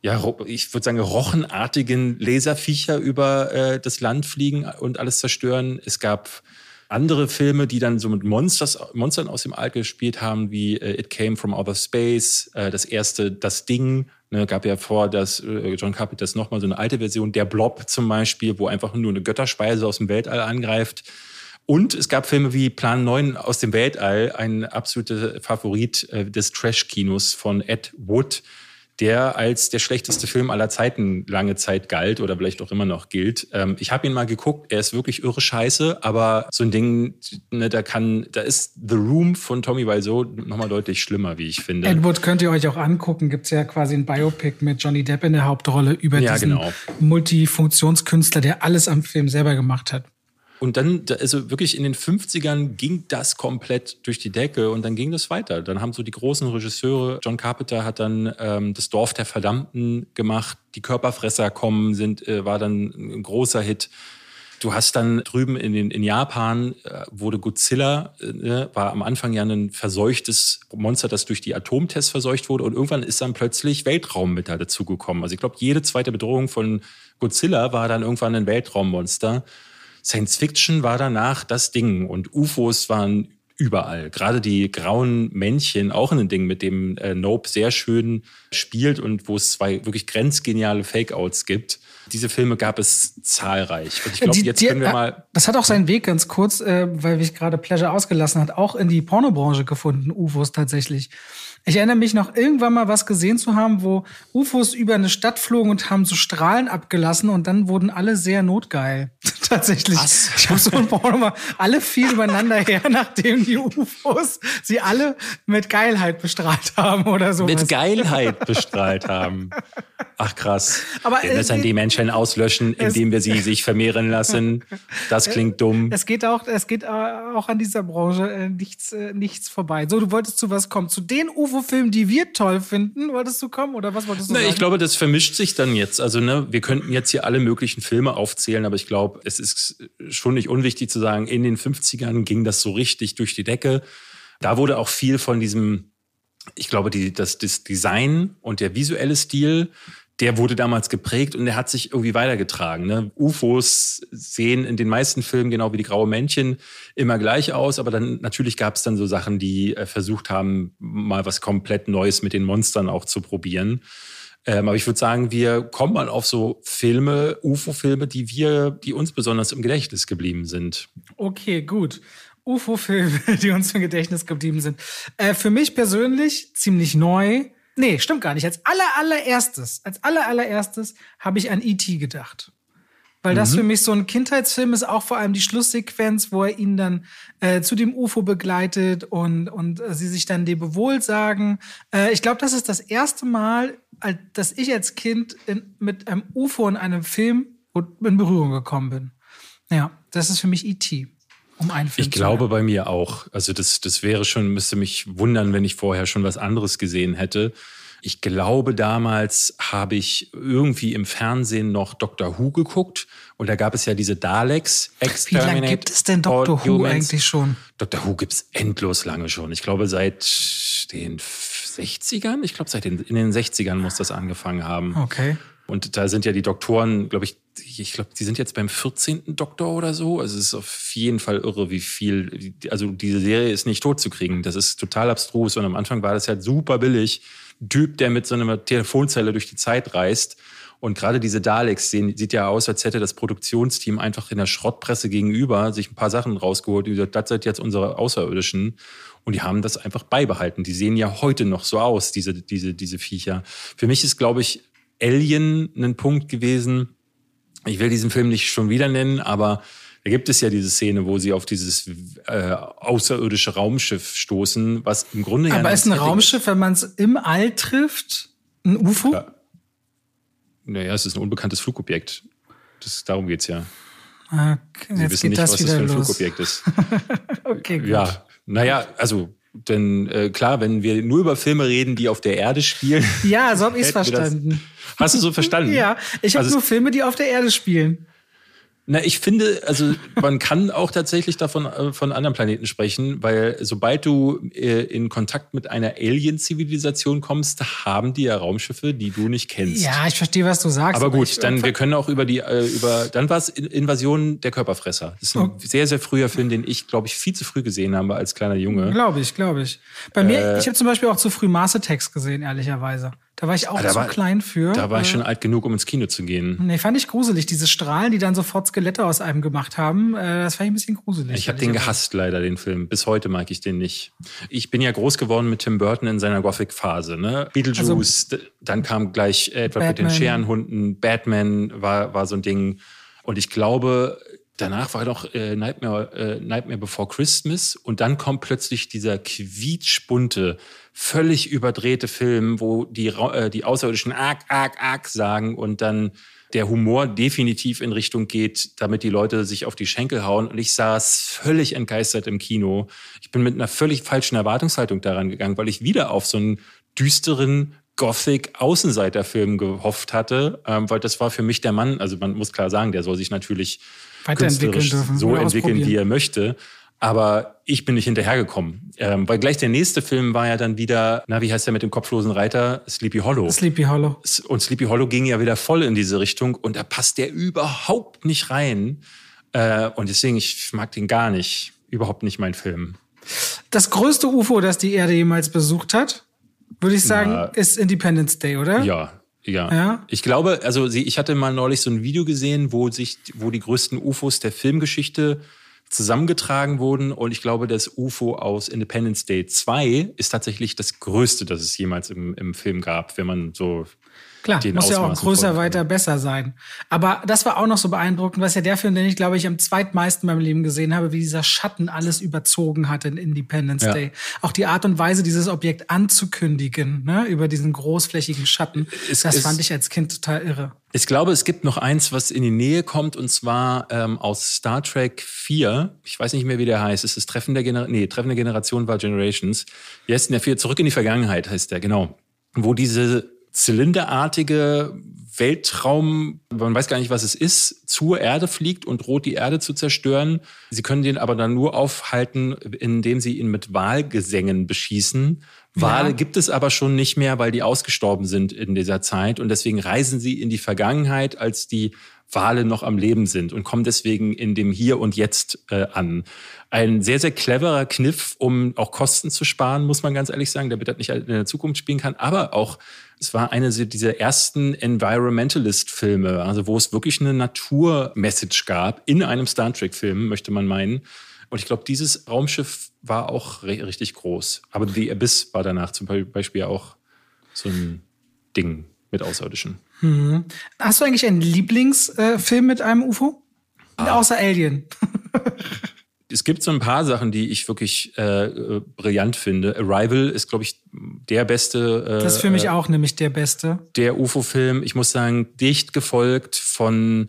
B: ja, ich würde sagen, rochenartigen Laserviecher über äh, das Land fliegen und alles zerstören. Es gab andere Filme, die dann so mit Monsters, Monstern aus dem All gespielt haben, wie äh, It Came from Outer Space, äh, das erste Das Ding. Ne, gab ja vor, dass äh, John Carpenter nochmal so eine alte Version, der Blob zum Beispiel, wo einfach nur eine Götterspeise aus dem Weltall angreift. Und es gab Filme wie Plan 9 aus dem Weltall, ein absoluter Favorit äh, des Trash-Kinos von Ed Wood, der als der schlechteste Film aller Zeiten lange Zeit galt oder vielleicht auch immer noch gilt. Ähm, ich habe ihn mal geguckt, er ist wirklich irre scheiße, aber so ein Ding, ne, da kann, da ist The Room von Tommy Wiseau nochmal deutlich schlimmer, wie ich finde.
A: Edward könnt ihr euch auch angucken, gibt's ja quasi ein Biopic mit Johnny Depp in der Hauptrolle über ja, diesen genau. Multifunktionskünstler, der alles am Film selber gemacht hat.
B: Und dann, also wirklich in den 50ern ging das komplett durch die Decke und dann ging das weiter. Dann haben so die großen Regisseure, John Carpenter hat dann ähm, das Dorf der Verdammten gemacht, die Körperfresser kommen, sind, äh, war dann ein großer Hit. Du hast dann drüben in, den, in Japan äh, wurde Godzilla, äh, war am Anfang ja ein verseuchtes Monster, das durch die Atomtests verseucht wurde und irgendwann ist dann plötzlich Weltraum mit da dazugekommen. Also ich glaube, jede zweite Bedrohung von Godzilla war dann irgendwann ein Weltraummonster. Science Fiction war danach das Ding und UFOs waren überall. Gerade die grauen Männchen, auch ein Ding, mit dem äh, Nope sehr schön spielt und wo es zwei wirklich grenzgeniale Fake-Outs gibt. Diese Filme gab es zahlreich. Und ich glaube, jetzt können wir mal.
A: Das hat auch seinen Weg ganz kurz, äh, weil mich gerade Pleasure ausgelassen hat, auch in die Pornobranche gefunden, UFOs tatsächlich. Ich erinnere mich noch irgendwann mal was gesehen zu haben, wo UFOs über eine Stadt flogen und haben so Strahlen abgelassen und dann wurden alle sehr notgeil. Tatsächlich. Was? Ich habe so ein Porno mal, alle fiel übereinander her, nachdem die UFOs sie alle mit Geilheit bestrahlt haben oder so.
B: Mit Geilheit bestrahlt haben. Ach krass. Aber wir müssen die Menschen auslöschen, indem wir sie sich vermehren lassen. Das klingt dumm.
A: Es geht auch, es geht auch an dieser Branche äh, nichts, äh, nichts vorbei. So, du wolltest zu was kommen. Zu den UFOs UFO-Film, die wir toll finden, wolltest du kommen oder was wolltest du
B: Na,
A: sagen?
B: Ich glaube, das vermischt sich dann jetzt. Also ne, wir könnten jetzt hier alle möglichen Filme aufzählen, aber ich glaube, es ist schon nicht unwichtig zu sagen, in den 50ern ging das so richtig durch die Decke. Da wurde auch viel von diesem, ich glaube, die, das, das Design und der visuelle Stil der wurde damals geprägt und der hat sich irgendwie weitergetragen. Ne? UFOs sehen in den meisten Filmen genau wie die graue Männchen immer gleich aus, aber dann natürlich gab es dann so Sachen, die äh, versucht haben, mal was komplett Neues mit den Monstern auch zu probieren. Ähm, aber ich würde sagen, wir kommen mal auf so Filme, UFO-Filme, die wir, die uns besonders im Gedächtnis geblieben sind.
A: Okay, gut. UFO-Filme, die uns im Gedächtnis geblieben sind. Äh, für mich persönlich ziemlich neu Nee, stimmt gar nicht. Als aller, allererstes, als aller, allererstes habe ich an E.T. gedacht. Weil das mhm. für mich so ein Kindheitsfilm ist, auch vor allem die Schlusssequenz, wo er ihn dann äh, zu dem UFO begleitet und, und äh, sie sich dann Lebewohl sagen. Äh, ich glaube, das ist das erste Mal, dass ich als Kind in, mit einem UFO in einem Film in Berührung gekommen bin. Ja, das ist für mich E.T. Um einen Film
B: ich glaube bei mir auch. Also das, das wäre schon, müsste mich wundern, wenn ich vorher schon was anderes gesehen hätte. Ich glaube, damals habe ich irgendwie im Fernsehen noch Doctor Who geguckt und da gab es ja diese Daleks.
A: Wie lange gibt es denn Doctor Who Humans. eigentlich schon?
B: Doctor Who gibt es endlos lange schon. Ich glaube, seit den 60ern, ich glaube, seit den, in den 60ern muss das angefangen haben.
A: Okay.
B: Und da sind ja die Doktoren, glaube ich, ich glaube, die sind jetzt beim 14. Doktor oder so. Also es ist auf jeden Fall irre, wie viel, also diese Serie ist nicht tot zu kriegen. Das ist total abstrus. Und am Anfang war das halt super billig. Typ, der mit so einer Telefonzelle durch die Zeit reist. Und gerade diese Daleks sehen, sieht ja aus, als hätte das Produktionsteam einfach in der Schrottpresse gegenüber sich ein paar Sachen rausgeholt. Die gesagt, das sind jetzt unsere Außerirdischen. Und die haben das einfach beibehalten. Die sehen ja heute noch so aus, diese, diese, diese Viecher. Für mich ist, glaube ich, Alien ein Punkt gewesen. Ich will diesen Film nicht schon wieder nennen, aber da gibt es ja diese Szene, wo sie auf dieses äh, außerirdische Raumschiff stoßen, was im Grunde
A: aber ja. Aber ist ein Raumschiff, wenn man es im All trifft, ein UFO? Ja.
B: Naja, es ist ein unbekanntes Flugobjekt. Das, darum geht's ja.
A: Okay, Sie wissen nicht, was das für ein los.
B: Flugobjekt ist.
A: okay, gut.
B: Ja, naja, also denn äh, klar, wenn wir nur über Filme reden, die auf der Erde spielen.
A: Ja, so habe ich es verstanden.
B: hast du so verstanden?
A: ja, ich habe also nur Filme, die auf der Erde spielen.
B: Na, ich finde, also man kann auch tatsächlich davon äh, von anderen Planeten sprechen, weil sobald du äh, in Kontakt mit einer Alien-Zivilisation kommst, haben die ja Raumschiffe, die du nicht kennst.
A: Ja, ich verstehe, was du sagst.
B: Aber gut, dann wir können auch über die äh, über dann war es Invasion der Körperfresser. Das ist ein oh. sehr sehr früher Film, den ich glaube ich viel zu früh gesehen habe als kleiner Junge.
A: Glaube ich, glaube ich. Bei mir, äh, ich habe zum Beispiel auch zu früh Mars Attacks gesehen, ehrlicherweise. Da war ich auch ah, zu war, klein für.
B: Da war ich schon alt genug, um ins Kino zu gehen.
A: Nee, fand ich gruselig. Diese Strahlen, die dann sofort Skelette aus einem gemacht haben, äh, das fand ich ein bisschen gruselig.
B: Ich habe den gehasst, leider, den Film. Bis heute mag ich den nicht. Ich bin ja groß geworden mit Tim Burton in seiner Gothic-Phase. Ne? Beetlejuice, also, dann kam gleich Edward Batman. mit den Scherenhunden, Batman war, war so ein Ding. Und ich glaube, danach war noch äh, Nightmare, äh, Nightmare Before Christmas und dann kommt plötzlich dieser quietschbunte, völlig überdrehte Film, wo die, äh, die Außerirdischen arg, arg, arg sagen und dann der Humor definitiv in Richtung geht, damit die Leute sich auf die Schenkel hauen. Und ich saß völlig entgeistert im Kino. Ich bin mit einer völlig falschen Erwartungshaltung daran gegangen, weil ich wieder auf so einen düsteren, Gothic-Außenseiterfilm gehofft hatte, ähm, weil das war für mich der Mann, also man muss klar sagen, der soll sich natürlich
A: weiterentwickeln dürfen.
B: So entwickeln, wie er möchte. Aber ich bin nicht hinterhergekommen. Ähm, weil gleich der nächste Film war ja dann wieder, na, wie heißt der mit dem kopflosen Reiter? Sleepy Hollow.
A: Sleepy Hollow.
B: Und Sleepy Hollow ging ja wieder voll in diese Richtung und da passt der überhaupt nicht rein. Äh, und deswegen, ich mag den gar nicht. Überhaupt nicht mein Film.
A: Das größte UFO, das die Erde jemals besucht hat, würde ich sagen,
B: Na.
A: ist Independence Day, oder?
B: Ja, ja.
A: Ja?
B: Ich glaube, also ich hatte mal neulich so ein Video gesehen, wo sich, wo die größten UFOs der Filmgeschichte zusammengetragen wurden und ich glaube, das UFO aus Independence Day 2 ist tatsächlich das größte, das es jemals im, im Film gab, wenn man so
A: Klar,
B: den
A: muss ja auch größer, weiter, besser sein. Aber das war auch noch so beeindruckend, was ja der Film, den ich glaube ich am zweitmeisten in meinem Leben gesehen habe, wie dieser Schatten alles überzogen hat in Independence
B: Ja.
A: Day. Auch die Art und Weise, dieses Objekt anzukündigen, ne, über diesen großflächigen Schatten,
B: Es
A: das
B: ist-
A: fand ich als Kind total irre.
B: Ich glaube, es gibt noch eins, was in die Nähe kommt, und zwar ähm, aus Star Trek 4. Ich weiß nicht mehr, wie der heißt. Es ist Treffen der Generation. Nee, Treffen der Generation war Generations. Heißt denn der 4? Zurück in die Vergangenheit heißt der, genau. Wo diese zylinderartige Weltraum, man weiß gar nicht, was es ist, zur Erde fliegt und droht die Erde zu zerstören. Sie können den aber dann nur aufhalten, indem sie ihn mit Wahlgesängen beschießen. Wale gibt es aber schon nicht mehr, weil die ausgestorben sind in dieser Zeit. Und deswegen reisen sie in die Vergangenheit, als die Wale noch am Leben sind und kommen deswegen in dem Hier und Jetzt äh, an. Ein sehr, sehr cleverer Kniff, um auch Kosten zu sparen, muss man ganz ehrlich sagen, damit das nicht in der Zukunft spielen kann. Aber auch, es war eine dieser ersten Environmentalist-Filme, also wo es wirklich eine Natur-Message gab in einem Star Trek-Film, möchte man meinen. Und ich glaube, dieses Raumschiff war auch richtig groß. Aber The Abyss war danach zum Beispiel auch so ein Ding mit Außerirdischen.
A: Hast du eigentlich einen Lieblingsfilm mit einem UFO?
B: Ah.
A: Außer Alien.
B: Es gibt so ein paar Sachen, die ich wirklich äh, äh, brillant finde. Arrival ist, glaube ich, der beste. Äh,
A: Das ist für mich auch nämlich der beste.
B: der UFO-Film. Ich muss sagen, dicht gefolgt von.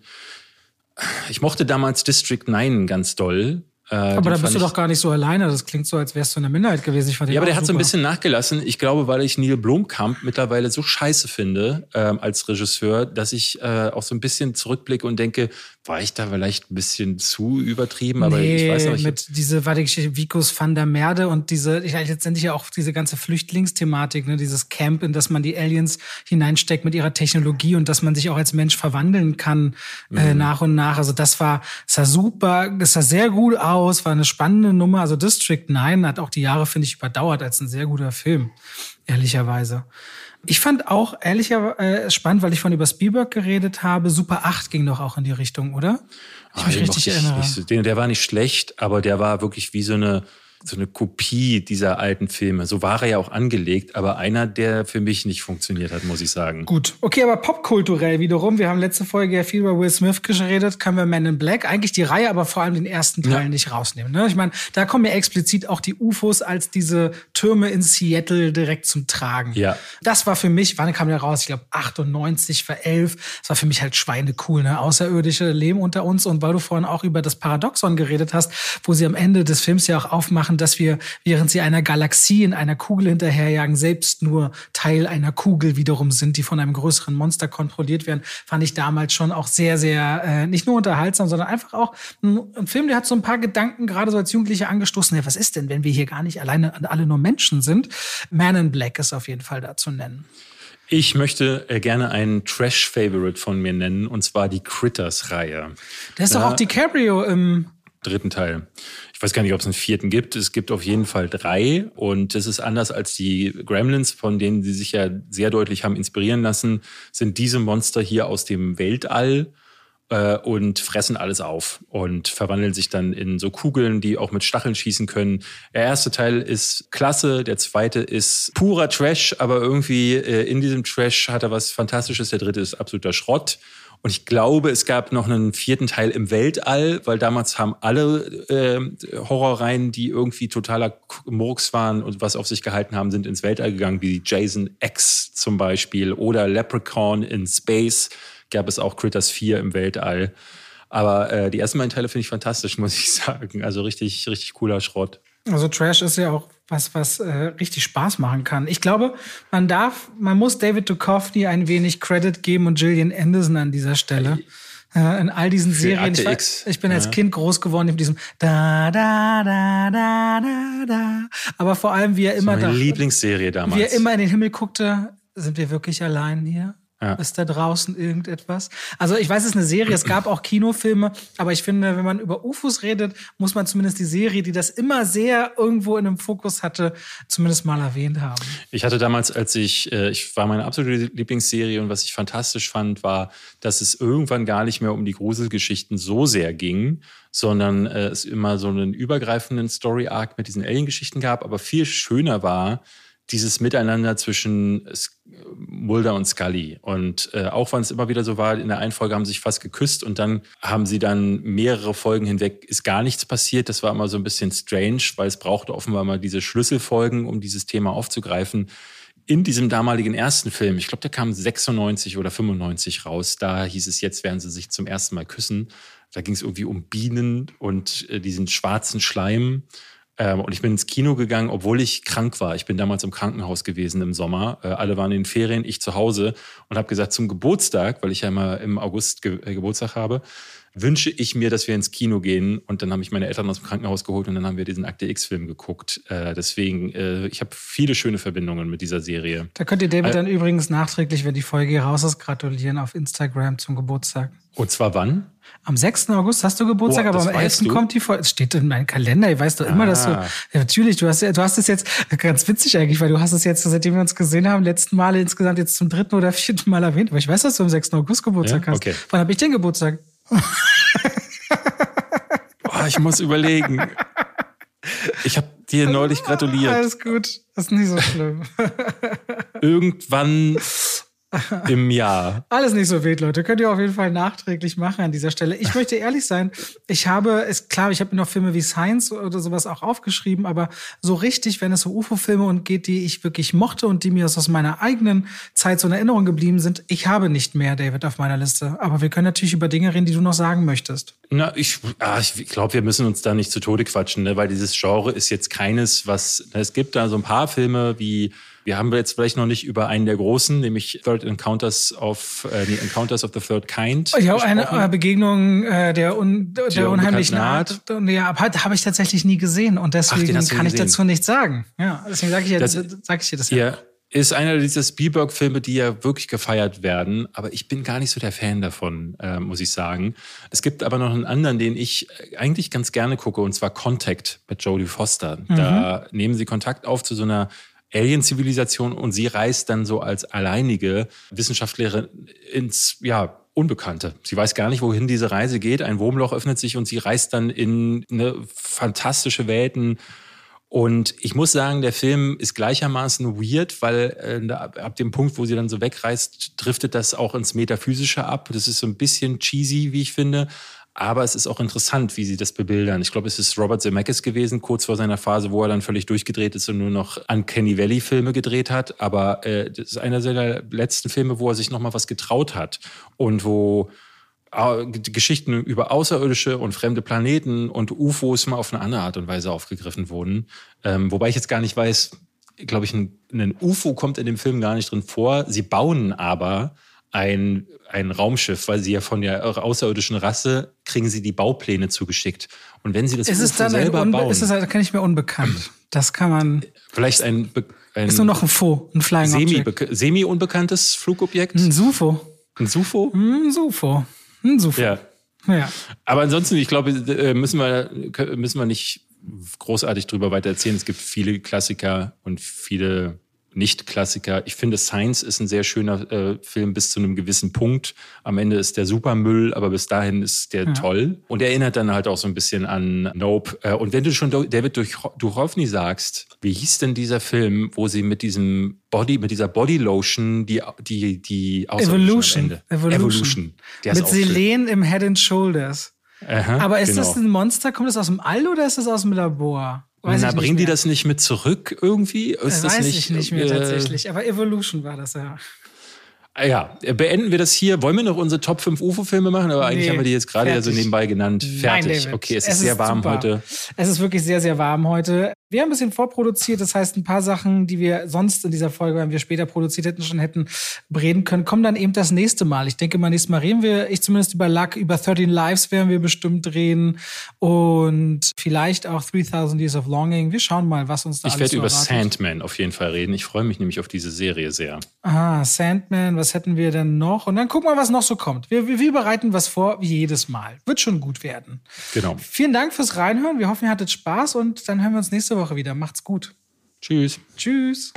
B: Ich mochte damals District 9 ganz doll. Äh,
A: Aber da bist du
B: ich-
A: doch gar nicht so alleine. Das klingt so, als wärst du in der Minderheit gewesen. Ich
B: Ja, aber der hat so ein bisschen nachgelassen. Ich glaube, weil ich Neil Blomkamp mittlerweile so scheiße finde ähm, als Regisseur, dass ich äh, auch so ein bisschen zurückblicke und denke, war ich da vielleicht ein bisschen zu übertrieben? Aber
A: nee,
B: ich weiß noch nicht.
A: mit diese war die Geschichte Vikus van der Merde und diese, ich halt letztendlich ja auch diese ganze Flüchtlingsthematik, ne, dieses Camp, in das man die Aliens hineinsteckt mit ihrer Technologie und dass man sich auch als Mensch verwandeln kann äh,
B: Mhm.
A: nach und nach. Also das war, es sah super, es sah sehr gut aus, war eine spannende Nummer. Also District 9 hat auch die Jahre, finde ich, überdauert als ein sehr guter Film, ehrlicherweise. Ich fand auch ehrlicher äh, spannend, weil ich von über Spielberg geredet habe. Super 8 ging doch auch in die Richtung, oder? Ich
B: Ah,
A: mich richtig erinnere.
B: nicht der war nicht schlecht, aber der war wirklich wie so eine, so eine Kopie dieser alten Filme. So war er ja auch angelegt, aber einer, der für mich nicht funktioniert hat, muss ich sagen.
A: Gut, okay, aber popkulturell wiederum. Wir haben letzte Folge ja viel über Will Smith geredet. Können wir Men in Black, eigentlich die Reihe, aber vor allem den ersten Teil
B: Ja.
A: nicht rausnehmen. Ne? Ich meine, da kommen ja explizit auch die UFOs als diese Türme in Seattle direkt zum Tragen.
B: Ja.
A: Das war für mich, wann kam der raus? Ich glaube 98, für 11. Das war für mich halt schweinecool, ne? Außerirdische leben unter uns. Und weil du vorhin auch über das Paradoxon geredet hast, wo sie am Ende des Films ja auch aufmachen, dass wir, während sie einer Galaxie in einer Kugel hinterherjagen, selbst nur Teil einer Kugel wiederum sind, die von einem größeren Monster kontrolliert werden, fand ich damals schon auch sehr, sehr, äh, nicht nur unterhaltsam, sondern einfach auch ein, ein Film, der hat so ein paar Gedanken gerade so als Jugendliche angestoßen. Ja, was ist denn, wenn wir hier gar nicht alleine alle nur Menschen sind? Man in Black ist auf jeden Fall da zu nennen.
B: Ich möchte äh, gerne einen Trash-Favorite von mir nennen, und zwar die Critters-Reihe.
A: Der ist doch auch DiCaprio im.
B: dritten Teil. Ich weiß gar nicht, ob es einen vierten gibt. Es gibt auf jeden Fall drei. Und das ist anders als die Gremlins, von denen sie sich ja sehr deutlich haben inspirieren lassen, sind diese Monster hier aus dem Weltall äh, und fressen alles auf und verwandeln sich dann in so Kugeln, die auch mit Stacheln schießen können. Der erste Teil ist klasse, der zweite ist purer Trash, aber irgendwie äh, in diesem Trash hat er was Fantastisches. Der dritte ist absoluter Schrott. Und ich glaube, es gab noch einen vierten Teil im Weltall, weil damals haben alle äh, Horrorreihen, die irgendwie totaler Murks waren und was auf sich gehalten haben, sind ins Weltall gegangen, wie Jason X zum Beispiel oder Leprechaun in Space. Gab es auch Critters 4 im Weltall. Aber äh, die ersten beiden Teile finde ich fantastisch, muss ich sagen. Also richtig, richtig cooler Schrott.
A: Also Trash ist ja auch was, was äh, richtig Spaß machen kann. Ich glaube, man darf, man muss David Duchovny ein wenig Credit geben und Gillian Anderson an dieser Stelle. Äh, in all diesen Serien.
B: Akte
A: Ich, war, ich bin als
B: Ja.
A: Kind groß geworden mit diesem da da da da da da. Aber vor allem, wie er immer
B: Meine
A: da,
B: Lieblingsserie damals.
A: wie er immer in den Himmel guckte, sind wir wirklich allein hier? Ja. Ist da draußen irgendetwas? Also ich weiß, es ist eine Serie, es gab auch Kinofilme, aber ich finde, wenn man über UFOs redet, muss man zumindest die Serie, die das immer sehr irgendwo in einem Fokus hatte, zumindest mal erwähnt haben.
B: Ich hatte damals, als ich, äh, ich war meine absolute Lieblingsserie und was ich fantastisch fand, war, dass es irgendwann gar nicht mehr um die Gruselgeschichten so sehr ging, sondern äh, es immer so einen übergreifenden Story-Arc mit diesen Alien-Geschichten gab, aber viel schöner war, dieses Miteinander zwischen Mulder und Scully. Und äh, auch wenn es immer wieder so war, in der einen Folge haben sie sich fast geküsst und dann haben sie dann mehrere Folgen hinweg, ist gar nichts passiert. Das war immer so ein bisschen strange, weil es brauchte offenbar mal diese Schlüsselfolgen, um dieses Thema aufzugreifen. In diesem damaligen ersten Film, ich glaube, der kam 96 oder 95 raus, da hieß es, jetzt werden sie sich zum ersten Mal küssen. Da ging es irgendwie um Bienen und äh, diesen schwarzen Schleim. Ähm, und ich bin ins Kino gegangen, obwohl ich krank war. Ich bin damals im Krankenhaus gewesen im Sommer. Äh, alle waren in den Ferien, ich zu Hause und habe gesagt, zum Geburtstag, weil ich ja immer im August Ge äh, Geburtstag habe, wünsche ich mir, dass wir ins Kino gehen. Und dann habe ich meine Eltern aus dem Krankenhaus geholt und dann haben wir diesen Akte X-Film geguckt. Äh, deswegen, äh, ich habe viele schöne Verbindungen mit dieser Serie.
A: Da könnt ihr David äh, dann übrigens nachträglich, wenn die Folge raus ist, gratulieren auf Instagram zum Geburtstag.
B: Und zwar wann?
A: Am 6. August hast du Geburtstag, oh, aber am 11. Du? kommt die Folge. Es steht in meinem Kalender, ich weiß doch immer, ah. dass du. Ja, natürlich, du hast, du hast es jetzt, ganz witzig eigentlich, weil du hast es jetzt, seitdem wir uns gesehen haben, letzten Male insgesamt jetzt zum dritten oder vierten Mal erwähnt. Aber ich weiß, dass du am 6. August Geburtstag ja? hast. Okay. Wann habe ich den Geburtstag?
B: Oh, ich muss überlegen. Ich habe dir neulich gratuliert.
A: Alles gut, das ist nicht so schlimm.
B: Irgendwann im Jahr.
A: Alles nicht so wild, Leute. Könnt ihr auf jeden Fall nachträglich machen an dieser Stelle. Ich möchte ehrlich sein, ich habe, ist klar, ich habe mir noch Filme wie Science oder sowas auch aufgeschrieben, aber so richtig, wenn es so UFO-Filme und geht, die ich wirklich mochte und die mir aus meiner eigenen Zeit so in Erinnerung geblieben sind, ich habe nicht mehr, David, auf meiner Liste. Aber wir können natürlich über Dinge reden, die du noch sagen möchtest.
B: Na, ich, ah, ich glaube, wir müssen uns da nicht zu Tode quatschen, ne? weil dieses Genre ist jetzt keines, was, es gibt da so ein paar Filme wie wir haben jetzt vielleicht noch nicht über einen der großen, nämlich Third Encounters of äh, the Encounters of the Third Kind.
A: Ich habe eine äh, Begegnung äh, der, un, der, der unheimlichen Art. Ja, habe ich tatsächlich nie gesehen und deswegen Ach, kann ich dazu nichts sagen. Ja, deswegen sage ich, ja, sag ich dir das ja.
B: ja ist einer dieser Spielberg-Filme, die ja wirklich gefeiert werden, aber ich bin gar nicht so der Fan davon, äh, muss ich sagen. Es gibt aber noch einen anderen, den ich eigentlich ganz gerne gucke, und zwar Contact mit Jodie Foster. Mhm. Da nehmen sie Kontakt auf zu so einer Alien-Zivilisation und sie reist dann so als alleinige Wissenschaftlerin ins, ja, Unbekannte. Sie weiß gar nicht, wohin diese Reise geht. Ein Wurmloch öffnet sich und sie reist dann in eine fantastische Welten. Und ich muss sagen, der Film ist gleichermaßen weird, weil äh, ab dem Punkt, wo sie dann so wegreist, driftet das auch ins Metaphysische ab. Das ist so ein bisschen cheesy, wie ich finde. Aber es ist auch interessant, wie sie das bebildern. Ich glaube, es ist Robert Zemeckis gewesen, kurz vor seiner Phase, wo er dann völlig durchgedreht ist und nur noch Uncanny Valley Filme gedreht hat. Aber äh, das ist einer seiner letzten Filme, wo er sich noch mal was getraut hat und wo äh, Geschichten über außerirdische und fremde Planeten und UFOs mal auf eine andere Art und Weise aufgegriffen wurden. Ähm, wobei ich jetzt gar nicht weiß, glaube ich, ein, ein UFO kommt in dem Film gar nicht drin vor. Sie bauen aber ein, ein Raumschiff, weil sie ja von der außerirdischen Rasse kriegen sie die Baupläne zugeschickt. Und wenn sie das
A: ist UFO selber ein bauen, ist es, kann ich mir unbekannt. Das kann man.
B: Vielleicht ein,
A: ein ist nur noch ein Fo, ein Flying
B: semi, semi unbekanntes Flugobjekt.
A: Ein SUFO.
B: Ein SUFO?
A: Ein SUFO. Ein SUFO.
B: Ja. ja. Aber ansonsten, ich glaube, äh, müssen wir müssen wir nicht großartig drüber weiter erzählen. Es gibt viele Klassiker und viele nicht-Klassiker. Ich finde, Science ist ein sehr schöner äh, Film bis zu einem gewissen Punkt. Am Ende ist der Supermüll, aber bis dahin ist der ja. toll. Und erinnert dann halt auch so ein bisschen an Nope. Äh, und wenn du schon David Duchovny sagst, wie hieß denn dieser Film, wo sie mit diesem Body, mit dieser Bodylotion die, die, die
A: Evolution. Evolution. Evolution. mit Selen im Head and Shoulders. Aha, aber ist genau. das ein Monster? Kommt das aus dem All oder ist das aus dem Labor?
B: Weiß Na, bringen die das nicht mit zurück irgendwie?
A: Ist das weiß nicht, ich nicht mehr äh, tatsächlich. Aber Evolution war das ja.
B: Ja, beenden wir das hier. Wollen wir noch unsere Top 5 UFO-Filme machen? Aber eigentlich nee, haben wir die jetzt gerade ja so nebenbei genannt. Fertig. Nein, okay, es, es ist sehr warm super. heute.
A: Es ist wirklich sehr, sehr warm heute. Wir haben ein bisschen vorproduziert, das heißt, ein paar Sachen, die wir sonst in dieser Folge, wenn wir später produziert hätten, schon hätten reden können, kommen dann eben das nächste Mal. Ich denke mal, nächstes Mal reden wir, ich zumindest über Luck, über 13 Lives werden wir bestimmt reden und vielleicht auch 3000 Years of Longing. Wir schauen mal, was uns da
B: Ich werde so über erwartet. Sandman auf jeden Fall reden. Ich freue mich nämlich auf diese Serie sehr.
A: Ah, Sandman, was was hätten wir denn noch? Und dann gucken wir, was noch so kommt. Wir, wir, wir bereiten was vor, wie jedes Mal. Wird schon gut werden.
B: Genau.
A: Vielen Dank fürs Reinhören. Wir hoffen, ihr hattet Spaß und dann hören wir uns nächste Woche wieder. Macht's gut.
B: Tschüss.
A: Tschüss.